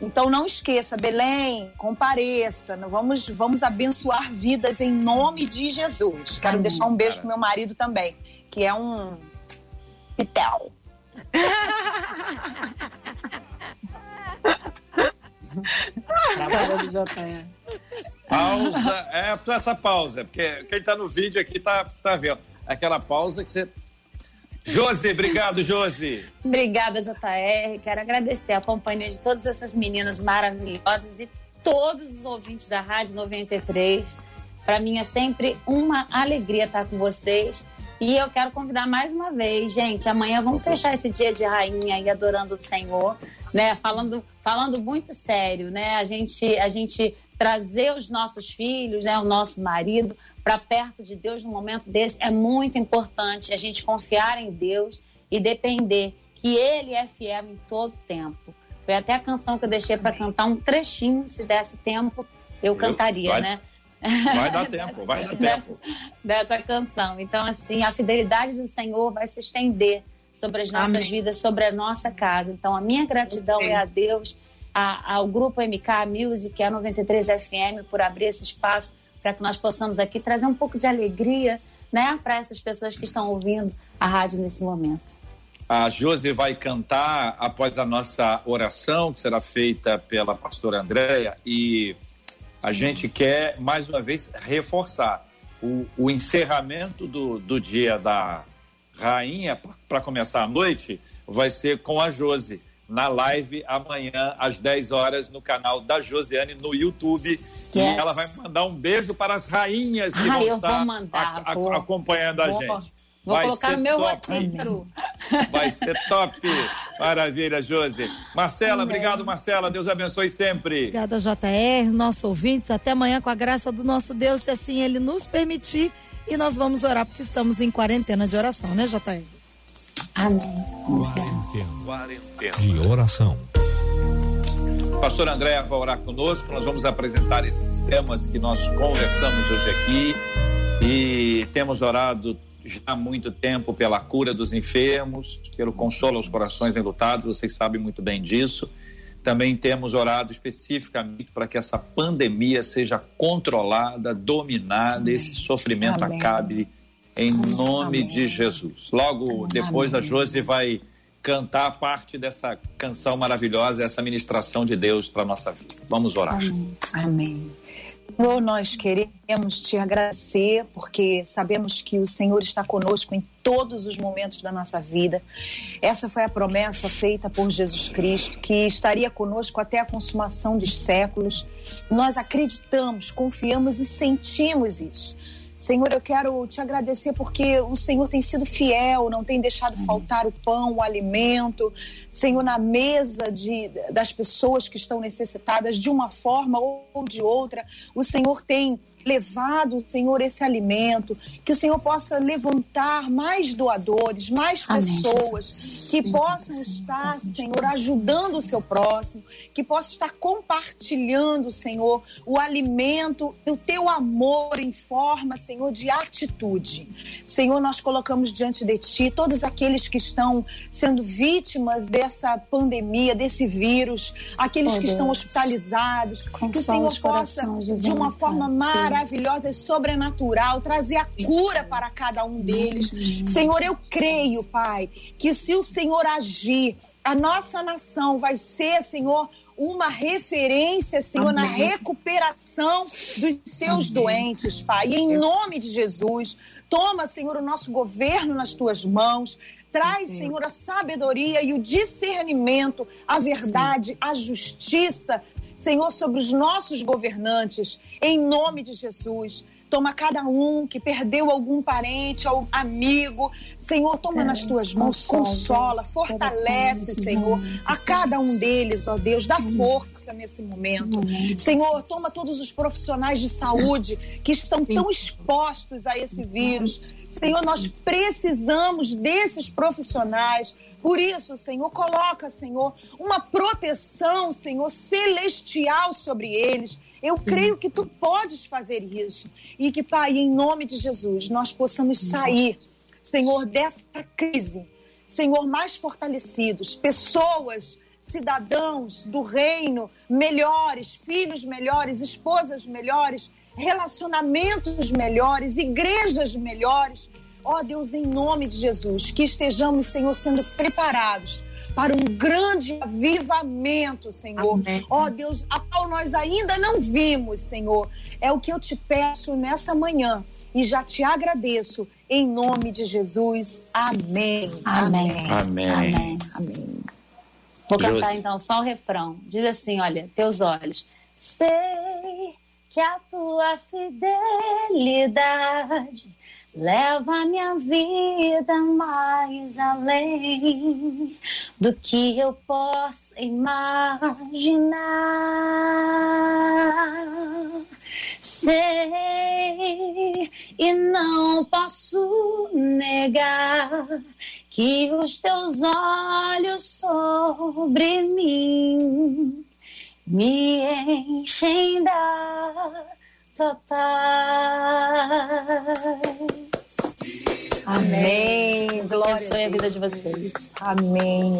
Então não esqueça, Belém, compareça, vamos, vamos abençoar vidas em nome de Jesus. Quero Amém, deixar um beijo pro meu marido também, que é um pitel. pausa, é essa pausa, porque quem tá no vídeo aqui tá, tá vendo. Aquela pausa que você Josi, obrigado, Josi. Obrigada, JR. Quero agradecer a companhia de todas essas meninas maravilhosas e todos os ouvintes da Rádio 93. Para mim é sempre uma alegria estar com vocês. E eu quero convidar mais uma vez, gente. Amanhã vamos fechar esse dia de rainha e adorando o Senhor, né? Falando, falando muito sério, né? A gente, a gente trazer os nossos filhos, né? O nosso marido para perto de Deus no momento desse é muito importante a gente confiar em Deus e depender que Ele é fiel em todo tempo. Foi até a canção que eu deixei para cantar um trechinho, se desse tempo, eu cantaria, né? Vai dar tempo, vai dar tempo. Dessa, dessa, canção. Então, assim, a fidelidade do Senhor vai se estender sobre as nossas Amém. vidas, sobre a nossa casa. Então, a minha gratidão Amém. é a Deus, a, ao Grupo MK Music, a 93 FM, por abrir esse espaço para que nós possamos aqui trazer um pouco de alegria né, para essas pessoas que estão ouvindo a rádio nesse momento. A Josi vai cantar após a nossa oração, que será feita pela pastora Andréia, e a gente quer, mais uma vez, reforçar o, o encerramento do, do dia da rainha, para começar a noite, vai ser com a Josi na live amanhã às 10 horas no canal da Josiane no YouTube. Yes. E ela vai mandar um beijo para as rainhas que ah, vão estar mandar, a, a, acompanhando a vou, gente. Vou vai colocar no meu roteiro. Vai ser top. Maravilha, Josi. Marcela, Amém. obrigado, Marcela. Deus abençoe sempre. Obrigada, JR, nossos ouvintes. Até amanhã com a graça do nosso Deus, se assim ele nos permitir. E nós vamos orar porque estamos em quarentena de oração, né, JR? Amém. Quarentena. De oração. Pastor André vai orar conosco. Nós vamos apresentar esses temas que nós conversamos hoje aqui. E temos orado já há muito tempo pela cura dos enfermos, pelo consolo aos corações enlutados, vocês sabem muito bem disso. Também temos orado especificamente para que essa pandemia seja controlada, dominada, Amém. esse sofrimento Amém. acabe em nome Amém. de Jesus. Logo depois a Josi vai cantar parte dessa canção maravilhosa, essa ministração de Deus para nossa vida. Vamos orar. Amém. Senhor, nós queremos te agradecer porque sabemos que o Senhor está conosco em todos os momentos da nossa vida. Essa foi a promessa feita por Jesus Cristo, que estaria conosco até a consumação dos séculos. Nós acreditamos, confiamos e sentimos isso. Senhor, eu quero te agradecer porque o Senhor tem sido fiel, não tem deixado faltar o pão, o alimento. Senhor, na mesa de, das pessoas que estão necessitadas de uma forma ou de outra, o Senhor tem levado, Senhor, esse alimento, que o Senhor possa levantar mais doadores, mais pessoas que possam estar, Senhor, ajudando o seu próximo, que possam estar compartilhando, Senhor, o alimento, o teu amor em forma, Senhor, de atitude. Senhor, nós colocamos diante de ti todos aqueles que estão sendo vítimas dessa pandemia, desse vírus, aqueles oh, que Deus. estão hospitalizados, que o Senhor possa, de uma forma maravilhosa, maravilhosa e sobrenatural, trazer a cura para cada um deles. Senhor, eu creio, Pai, que se o Senhor agir, a nossa nação vai ser, Senhor, uma referência, Senhor, Amém. na recuperação dos seus Amém. doentes, Pai. E em nome de Jesus, toma, Senhor, o nosso governo nas tuas mãos. Traz, Sim. Senhor, a sabedoria e o discernimento, a verdade, Sim. a justiça, Senhor, sobre os nossos governantes, em nome de Jesus. Toma cada um que perdeu algum parente ou amigo. Senhor, toma nas tuas mãos, consola, fortalece, Senhor, a cada um deles, ó Deus, dá força nesse momento. Senhor, toma todos os profissionais de saúde que estão tão expostos a esse vírus. Senhor, nós precisamos desses profissionais. Por isso, Senhor, coloca, Senhor, uma proteção, Senhor, celestial sobre eles eu creio que tu podes fazer isso. E que, Pai, em nome de Jesus, nós possamos sair, Senhor, dessa crise. Senhor, mais fortalecidos, pessoas cidadãos do reino melhores, filhos melhores, esposas melhores, relacionamentos melhores, igrejas melhores. Ó oh, Deus, em nome de Jesus, que estejamos, Senhor, sendo preparados para um grande avivamento, Senhor. Ó oh, Deus, a qual nós ainda não vimos, Senhor. É o que eu te peço nessa manhã e já te agradeço em nome de Jesus. Amém. Amém. Amém. Amém. Amém. Vou cantar então só o refrão. Diz assim: olha, teus olhos. Sei que a tua fidelidade leva minha vida mais além do que eu posso imaginar. Sei e não posso negar que os teus olhos sobre mim me enchem da tua paz. Amém. Glória abençoe a vida de vocês. Amém.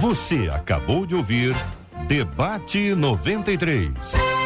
Você acabou de ouvir Debate 93.